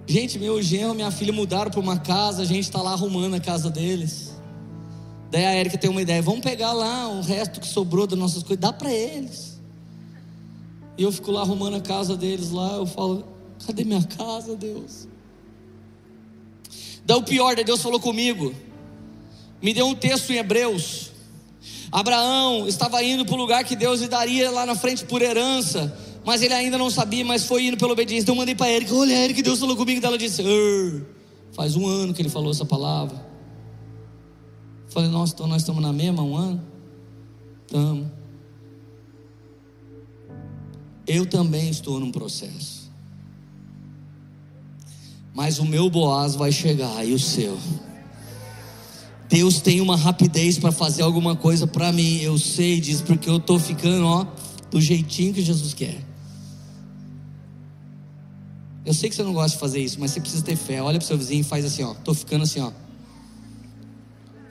Gente, meu genro e minha filha mudaram para uma casa, a gente está lá arrumando a casa deles. Daí a Erika tem uma ideia: vamos pegar lá o resto que sobrou das nossas coisas, dá para eles. E eu fico lá arrumando a casa deles lá. Eu falo: cadê minha casa, Deus? Daí o pior, daí Deus falou comigo. Me deu um texto em Hebreus. Abraão estava indo para o lugar que Deus lhe daria lá na frente por herança. Mas ele ainda não sabia, mas foi indo pela obediência. Então eu mandei para Erika: olha, Erika, Deus falou comigo. Ela disse: faz um ano que ele falou essa palavra. Falei, nossa, então nós estamos na mesma um ano? Estamos. Eu também estou num processo. Mas o meu Boaz vai chegar e o seu. Deus tem uma rapidez para fazer alguma coisa para mim. Eu sei disso porque eu estou ficando, ó, do jeitinho que Jesus quer. Eu sei que você não gosta de fazer isso, mas você precisa ter fé. Olha para o seu vizinho e faz assim, ó. Estou ficando assim, ó.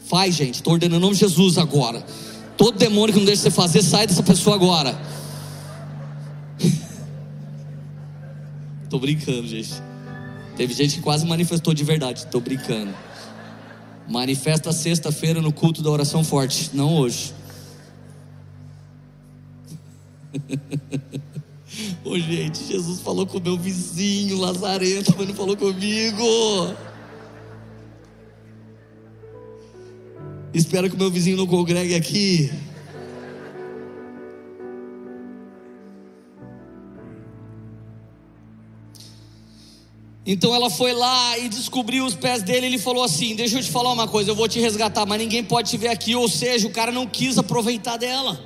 Faz, gente. Estou ordenando em nome de Jesus agora. Todo demônio que não deixa você fazer, sai dessa pessoa agora. Estou brincando, gente. Teve gente que quase manifestou de verdade. Estou brincando. Manifesta sexta-feira no culto da oração forte, não hoje. Ô gente, Jesus falou com o meu vizinho Lazarento, mas não falou comigo. Espero que o meu vizinho não congregue aqui. Então ela foi lá e descobriu os pés dele. Ele falou assim: Deixa eu te falar uma coisa, eu vou te resgatar, mas ninguém pode te ver aqui. Ou seja, o cara não quis aproveitar dela.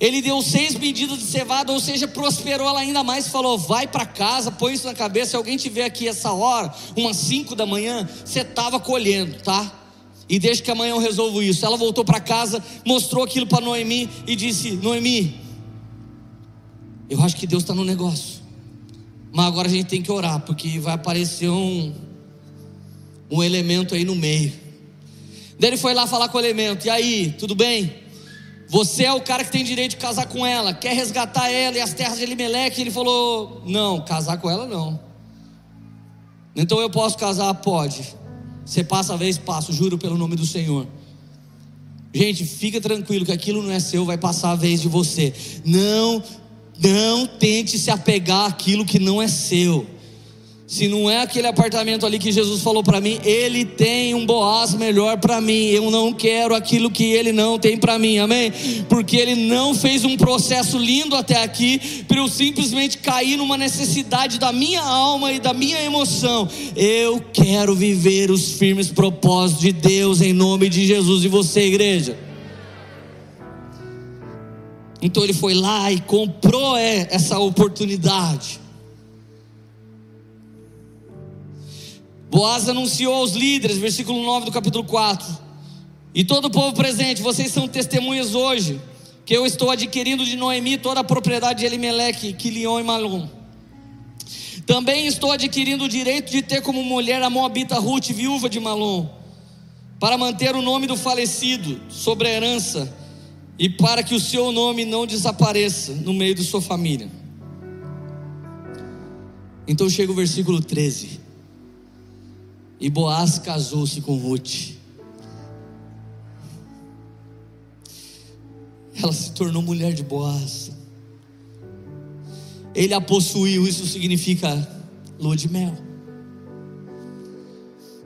Ele deu seis medidas de cevada, ou seja, prosperou ela ainda mais. Falou: Vai para casa, põe isso na cabeça. Se alguém te ver aqui essa hora, umas cinco da manhã, você estava colhendo, tá? e deixa que amanhã eu resolvo isso. Ela voltou para casa, mostrou aquilo para Noemi e disse: Noemi, eu acho que Deus está no negócio, mas agora a gente tem que orar, porque vai aparecer um, um elemento aí no meio. Daí ele foi lá falar com o elemento: E aí, tudo bem? Você é o cara que tem direito de casar com ela, quer resgatar ela e as terras de Elimeleque? Ele falou: Não, casar com ela não. Então eu posso casar? Pode. Você passa a vez, passo, juro pelo nome do Senhor. Gente, fica tranquilo que aquilo não é seu, vai passar a vez de você. Não, não tente se apegar àquilo que não é seu. Se não é aquele apartamento ali que Jesus falou para mim, ele tem um Boaz melhor para mim. Eu não quero aquilo que ele não tem para mim, amém? Porque ele não fez um processo lindo até aqui para eu simplesmente cair numa necessidade da minha alma e da minha emoção. Eu quero viver os firmes propósitos de Deus em nome de Jesus e você, igreja. Então ele foi lá e comprou é, essa oportunidade. Boaz anunciou aos líderes, versículo 9 do capítulo 4. E todo o povo presente, vocês são testemunhas hoje, que eu estou adquirindo de Noemi toda a propriedade de Elimeleque, Quilion e Malom. Também estou adquirindo o direito de ter como mulher a Moabita Ruth, viúva de Malom, para manter o nome do falecido sobre a herança e para que o seu nome não desapareça no meio de sua família. Então chega o versículo 13. E Boaz casou-se com Ruth. Ela se tornou mulher de Boaz. Ele a possuiu, isso significa lua de mel.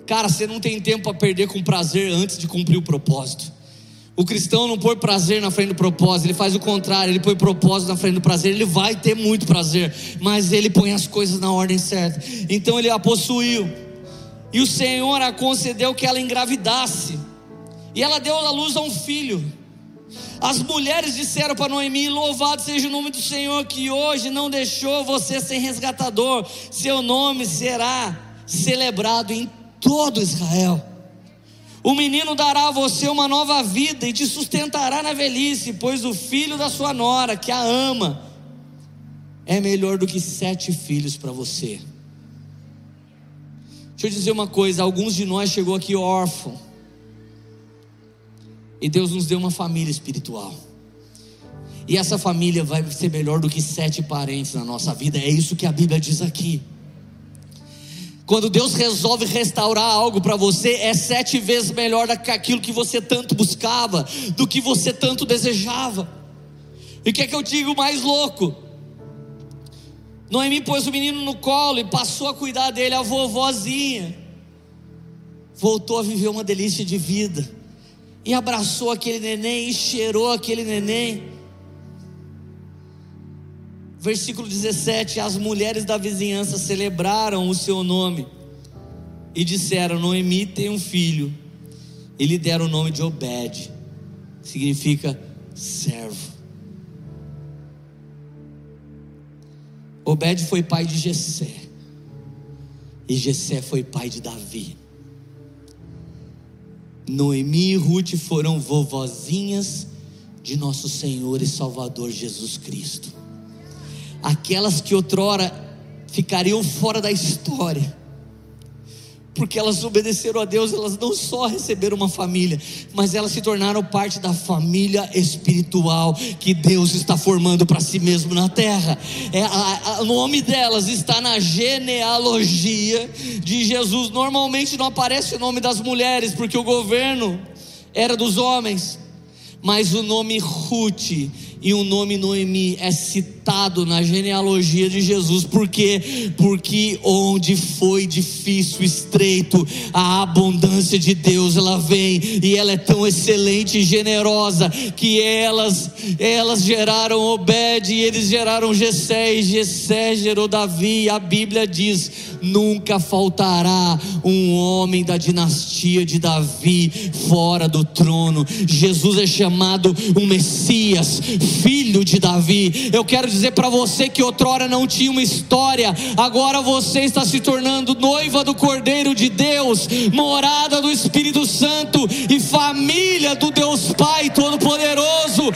Cara, você não tem tempo a perder com prazer antes de cumprir o propósito. O cristão não põe prazer na frente do propósito, ele faz o contrário, ele põe propósito na frente do prazer, ele vai ter muito prazer, mas ele põe as coisas na ordem certa. Então ele a possuiu. E o Senhor a concedeu que ela engravidasse. E ela deu à luz a um filho. As mulheres disseram para Noemi: Louvado seja o nome do Senhor, que hoje não deixou você sem resgatador. Seu nome será celebrado em todo Israel. O menino dará a você uma nova vida e te sustentará na velhice, pois o filho da sua nora, que a ama, é melhor do que sete filhos para você. Deixa eu dizer uma coisa: alguns de nós chegou aqui órfão. E Deus nos deu uma família espiritual. E essa família vai ser melhor do que sete parentes na nossa vida. É isso que a Bíblia diz aqui. Quando Deus resolve restaurar algo para você, é sete vezes melhor do que aquilo que você tanto buscava, do que você tanto desejava. E o que é que eu digo mais louco? Noemi pôs o menino no colo e passou a cuidar dele, a vovozinha. Voltou a viver uma delícia de vida. E abraçou aquele neném e cheirou aquele neném. Versículo 17: As mulheres da vizinhança celebraram o seu nome e disseram: Noemi tem um filho. E lhe deram o nome de Obed, significa servo. Obed foi pai de Jessé. E Jessé foi pai de Davi. Noemi e Ruth foram vovozinhas de nosso Senhor e Salvador Jesus Cristo. Aquelas que outrora ficariam fora da história porque elas obedeceram a Deus, elas não só receberam uma família, mas elas se tornaram parte da família espiritual que Deus está formando para si mesmo na terra. É, o nome delas está na genealogia de Jesus. Normalmente não aparece o nome das mulheres, porque o governo era dos homens, mas o nome Ruth e o nome Noemi é citado na genealogia de Jesus, por quê? Porque onde foi difícil, estreito, a abundância de Deus ela vem e ela é tão excelente e generosa que elas elas geraram Obed e eles geraram Jessé e Jessé gerou Davi. E a Bíblia diz: nunca faltará um homem da dinastia de Davi fora do trono. Jesus é chamado um Messias filho de Davi. Eu quero dizer para você que outrora não tinha uma história, agora você está se tornando noiva do Cordeiro de Deus, morada do Espírito Santo e família do Deus Pai Todo-Poderoso.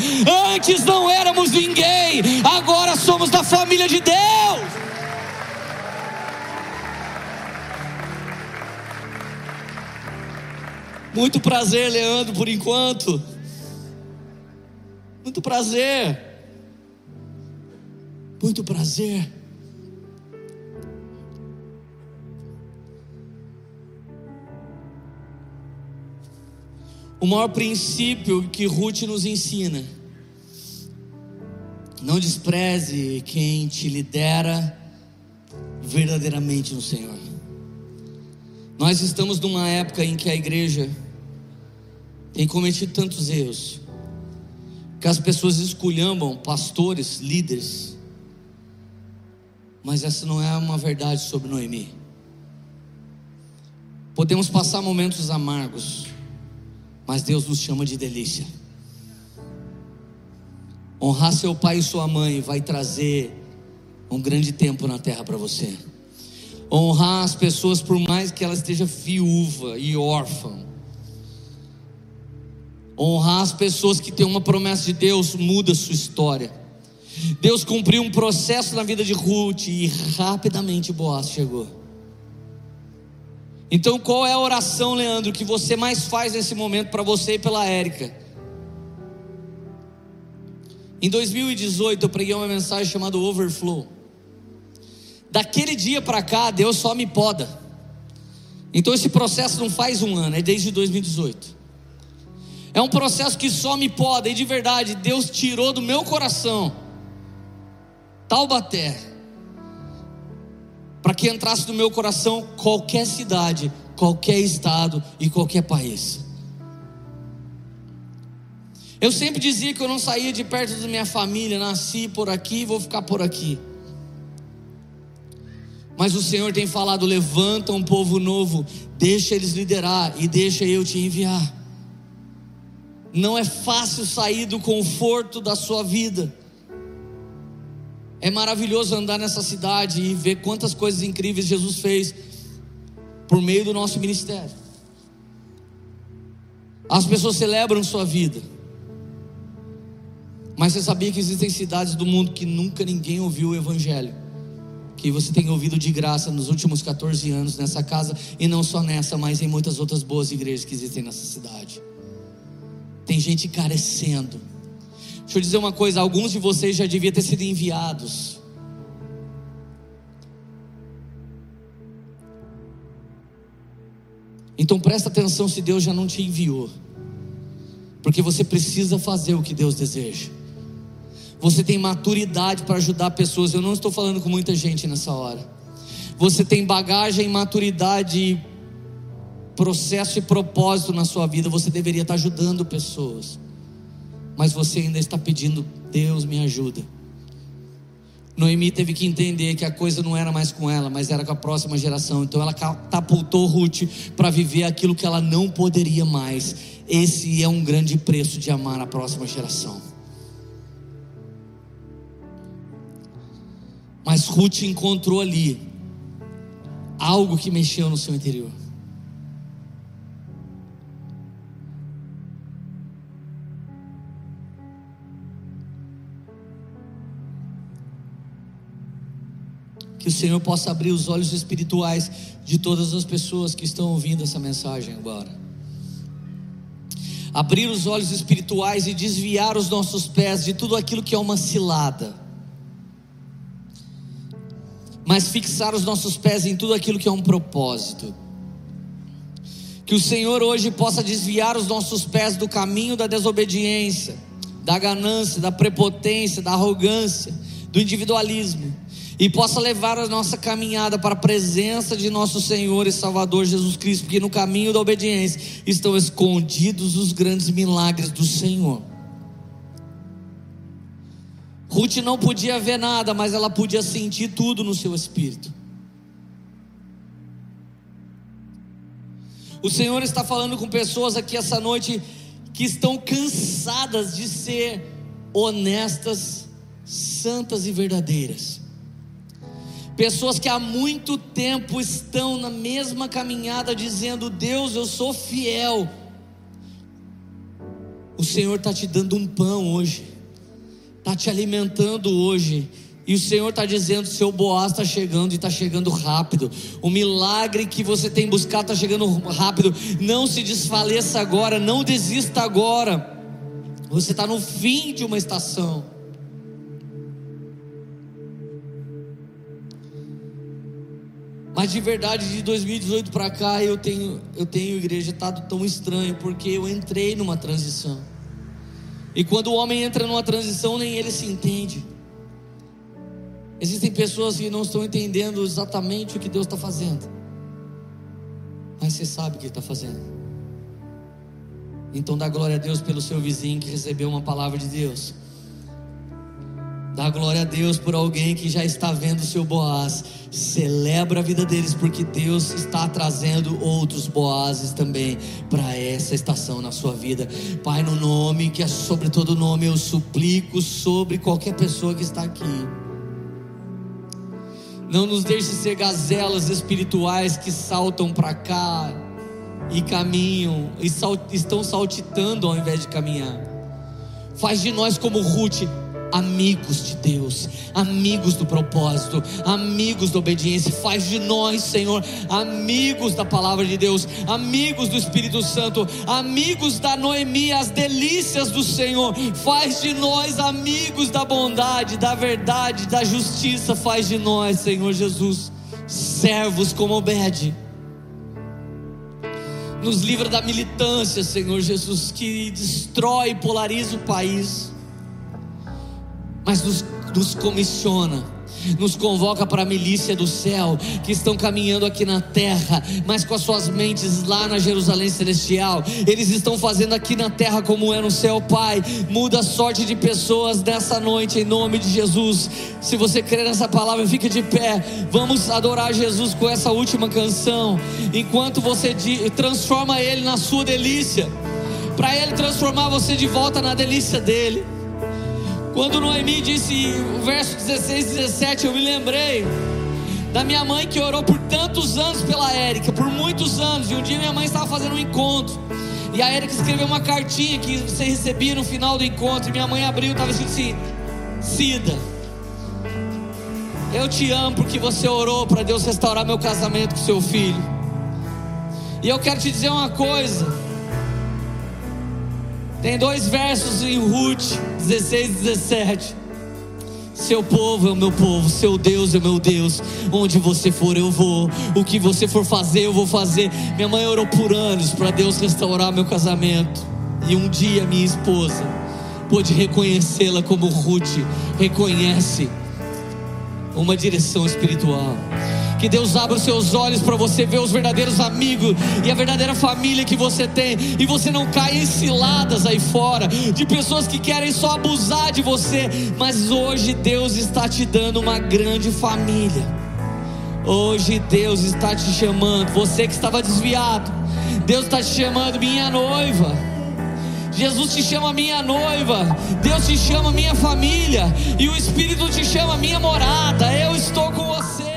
Antes não éramos ninguém, agora somos da família de Deus. Muito prazer, Leandro, por enquanto. Muito prazer. Muito prazer. O maior princípio que Ruth nos ensina: não despreze quem te lidera, verdadeiramente no Senhor. Nós estamos numa época em que a igreja tem cometido tantos erros, que as pessoas esculhambam pastores, líderes, mas essa não é uma verdade sobre Noemi. Podemos passar momentos amargos, mas Deus nos chama de delícia. Honrar seu pai e sua mãe vai trazer um grande tempo na terra para você. Honrar as pessoas, por mais que ela esteja viúva e órfã. Honrar as pessoas que têm uma promessa de Deus muda sua história. Deus cumpriu um processo na vida de Ruth e rapidamente Boaz chegou. Então, qual é a oração, Leandro, que você mais faz nesse momento para você e pela Érica? Em 2018 eu preguei uma mensagem chamada Overflow. Daquele dia para cá, Deus só me poda. Então esse processo não faz um ano, é desde 2018. É um processo que só me poda, e de verdade, Deus tirou do meu coração Taubaté, para que entrasse no meu coração qualquer cidade, qualquer estado e qualquer país. Eu sempre dizia que eu não saía de perto da minha família, nasci por aqui, vou ficar por aqui. Mas o Senhor tem falado: levanta um povo novo, deixa eles liderar e deixa eu te enviar. Não é fácil sair do conforto da sua vida. É maravilhoso andar nessa cidade e ver quantas coisas incríveis Jesus fez por meio do nosso ministério. As pessoas celebram sua vida. Mas você sabia que existem cidades do mundo que nunca ninguém ouviu o Evangelho? Que você tem ouvido de graça nos últimos 14 anos nessa casa, e não só nessa, mas em muitas outras boas igrejas que existem nessa cidade. Tem gente carecendo. Deixa eu dizer uma coisa: alguns de vocês já deviam ter sido enviados. Então presta atenção se Deus já não te enviou, porque você precisa fazer o que Deus deseja você tem maturidade para ajudar pessoas. Eu não estou falando com muita gente nessa hora. Você tem bagagem, maturidade, processo e propósito na sua vida. Você deveria estar ajudando pessoas. Mas você ainda está pedindo, Deus me ajuda. Noemi teve que entender que a coisa não era mais com ela, mas era com a próxima geração. Então ela catapultou Ruth para viver aquilo que ela não poderia mais. Esse é um grande preço de amar a próxima geração. Mas Ruth encontrou ali algo que mexeu no seu interior. O Senhor possa abrir os olhos espirituais de todas as pessoas que estão ouvindo essa mensagem agora. Abrir os olhos espirituais e desviar os nossos pés de tudo aquilo que é uma cilada mas fixar os nossos pés em tudo aquilo que é um propósito. Que o Senhor hoje possa desviar os nossos pés do caminho da desobediência, da ganância, da prepotência, da arrogância, do individualismo, e possa levar a nossa caminhada para a presença de nosso Senhor e Salvador Jesus Cristo, porque no caminho da obediência estão escondidos os grandes milagres do Senhor. Ruth não podia ver nada, mas ela podia sentir tudo no seu espírito. O Senhor está falando com pessoas aqui essa noite que estão cansadas de ser honestas, santas e verdadeiras. Pessoas que há muito tempo estão na mesma caminhada, dizendo: Deus, eu sou fiel. O Senhor está te dando um pão hoje está te alimentando hoje. E o Senhor está dizendo: seu Boaz está chegando e está chegando rápido. O milagre que você tem buscado está chegando rápido. Não se desfaleça agora, não desista agora. Você está no fim de uma estação. Mas de verdade, de 2018 para cá, eu tenho, eu tenho igreja estado tão estranho, porque eu entrei numa transição. E quando o homem entra numa transição, nem ele se entende. Existem pessoas que não estão entendendo exatamente o que Deus está fazendo, mas você sabe o que está fazendo. Então dá glória a Deus pelo seu vizinho que recebeu uma palavra de Deus. Dá glória a Deus por alguém que já está vendo o seu Boaz. Celebra a vida deles, porque Deus está trazendo outros Boazes também para essa estação na sua vida. Pai, no nome que é sobre todo nome, eu suplico sobre qualquer pessoa que está aqui. Não nos deixe ser gazelas espirituais que saltam para cá e caminham, e salt, estão saltitando ao invés de caminhar. Faz de nós como Ruth, amigos de Deus, amigos do propósito, amigos da obediência. Faz de nós, Senhor, amigos da palavra de Deus, amigos do Espírito Santo, amigos da Noemi, as delícias do Senhor. Faz de nós amigos da bondade, da verdade, da justiça. Faz de nós, Senhor Jesus, servos como Obed. Nos livra da militância, Senhor Jesus, que destrói e polariza o país mas nos, nos comissiona nos convoca para a milícia do céu, que estão caminhando aqui na terra, mas com as suas mentes lá na Jerusalém celestial. Eles estão fazendo aqui na terra como é no céu, Pai. Muda a sorte de pessoas nessa noite, em nome de Jesus. Se você crer nessa palavra, fique de pé. Vamos adorar Jesus com essa última canção. Enquanto você transforma Ele na sua delícia, para Ele transformar você de volta na delícia dEle. Quando Noemi disse o verso 16 e 17, eu me lembrei da minha mãe que orou por tantos anos pela Érica, por muitos anos. E um dia minha mãe estava fazendo um encontro. E a Érica escreveu uma cartinha que você recebia no final do encontro. E minha mãe abriu e estava escrito assim: Cida, eu te amo porque você orou para Deus restaurar meu casamento com seu filho. E eu quero te dizer uma coisa. Tem dois versos em Ruth 16 e 17. Seu povo é o meu povo, seu Deus é o meu Deus. Onde você for, eu vou. O que você for fazer, eu vou fazer. Minha mãe orou por anos para Deus restaurar meu casamento. E um dia minha esposa pôde reconhecê-la como Ruth reconhece uma direção espiritual. Que Deus abra os seus olhos para você ver os verdadeiros amigos e a verdadeira família que você tem. E você não caia em ciladas aí fora de pessoas que querem só abusar de você. Mas hoje Deus está te dando uma grande família. Hoje Deus está te chamando. Você que estava desviado, Deus está te chamando, minha noiva. Jesus te chama minha noiva, Deus te chama minha família, e o Espírito te chama minha morada. Eu estou com você.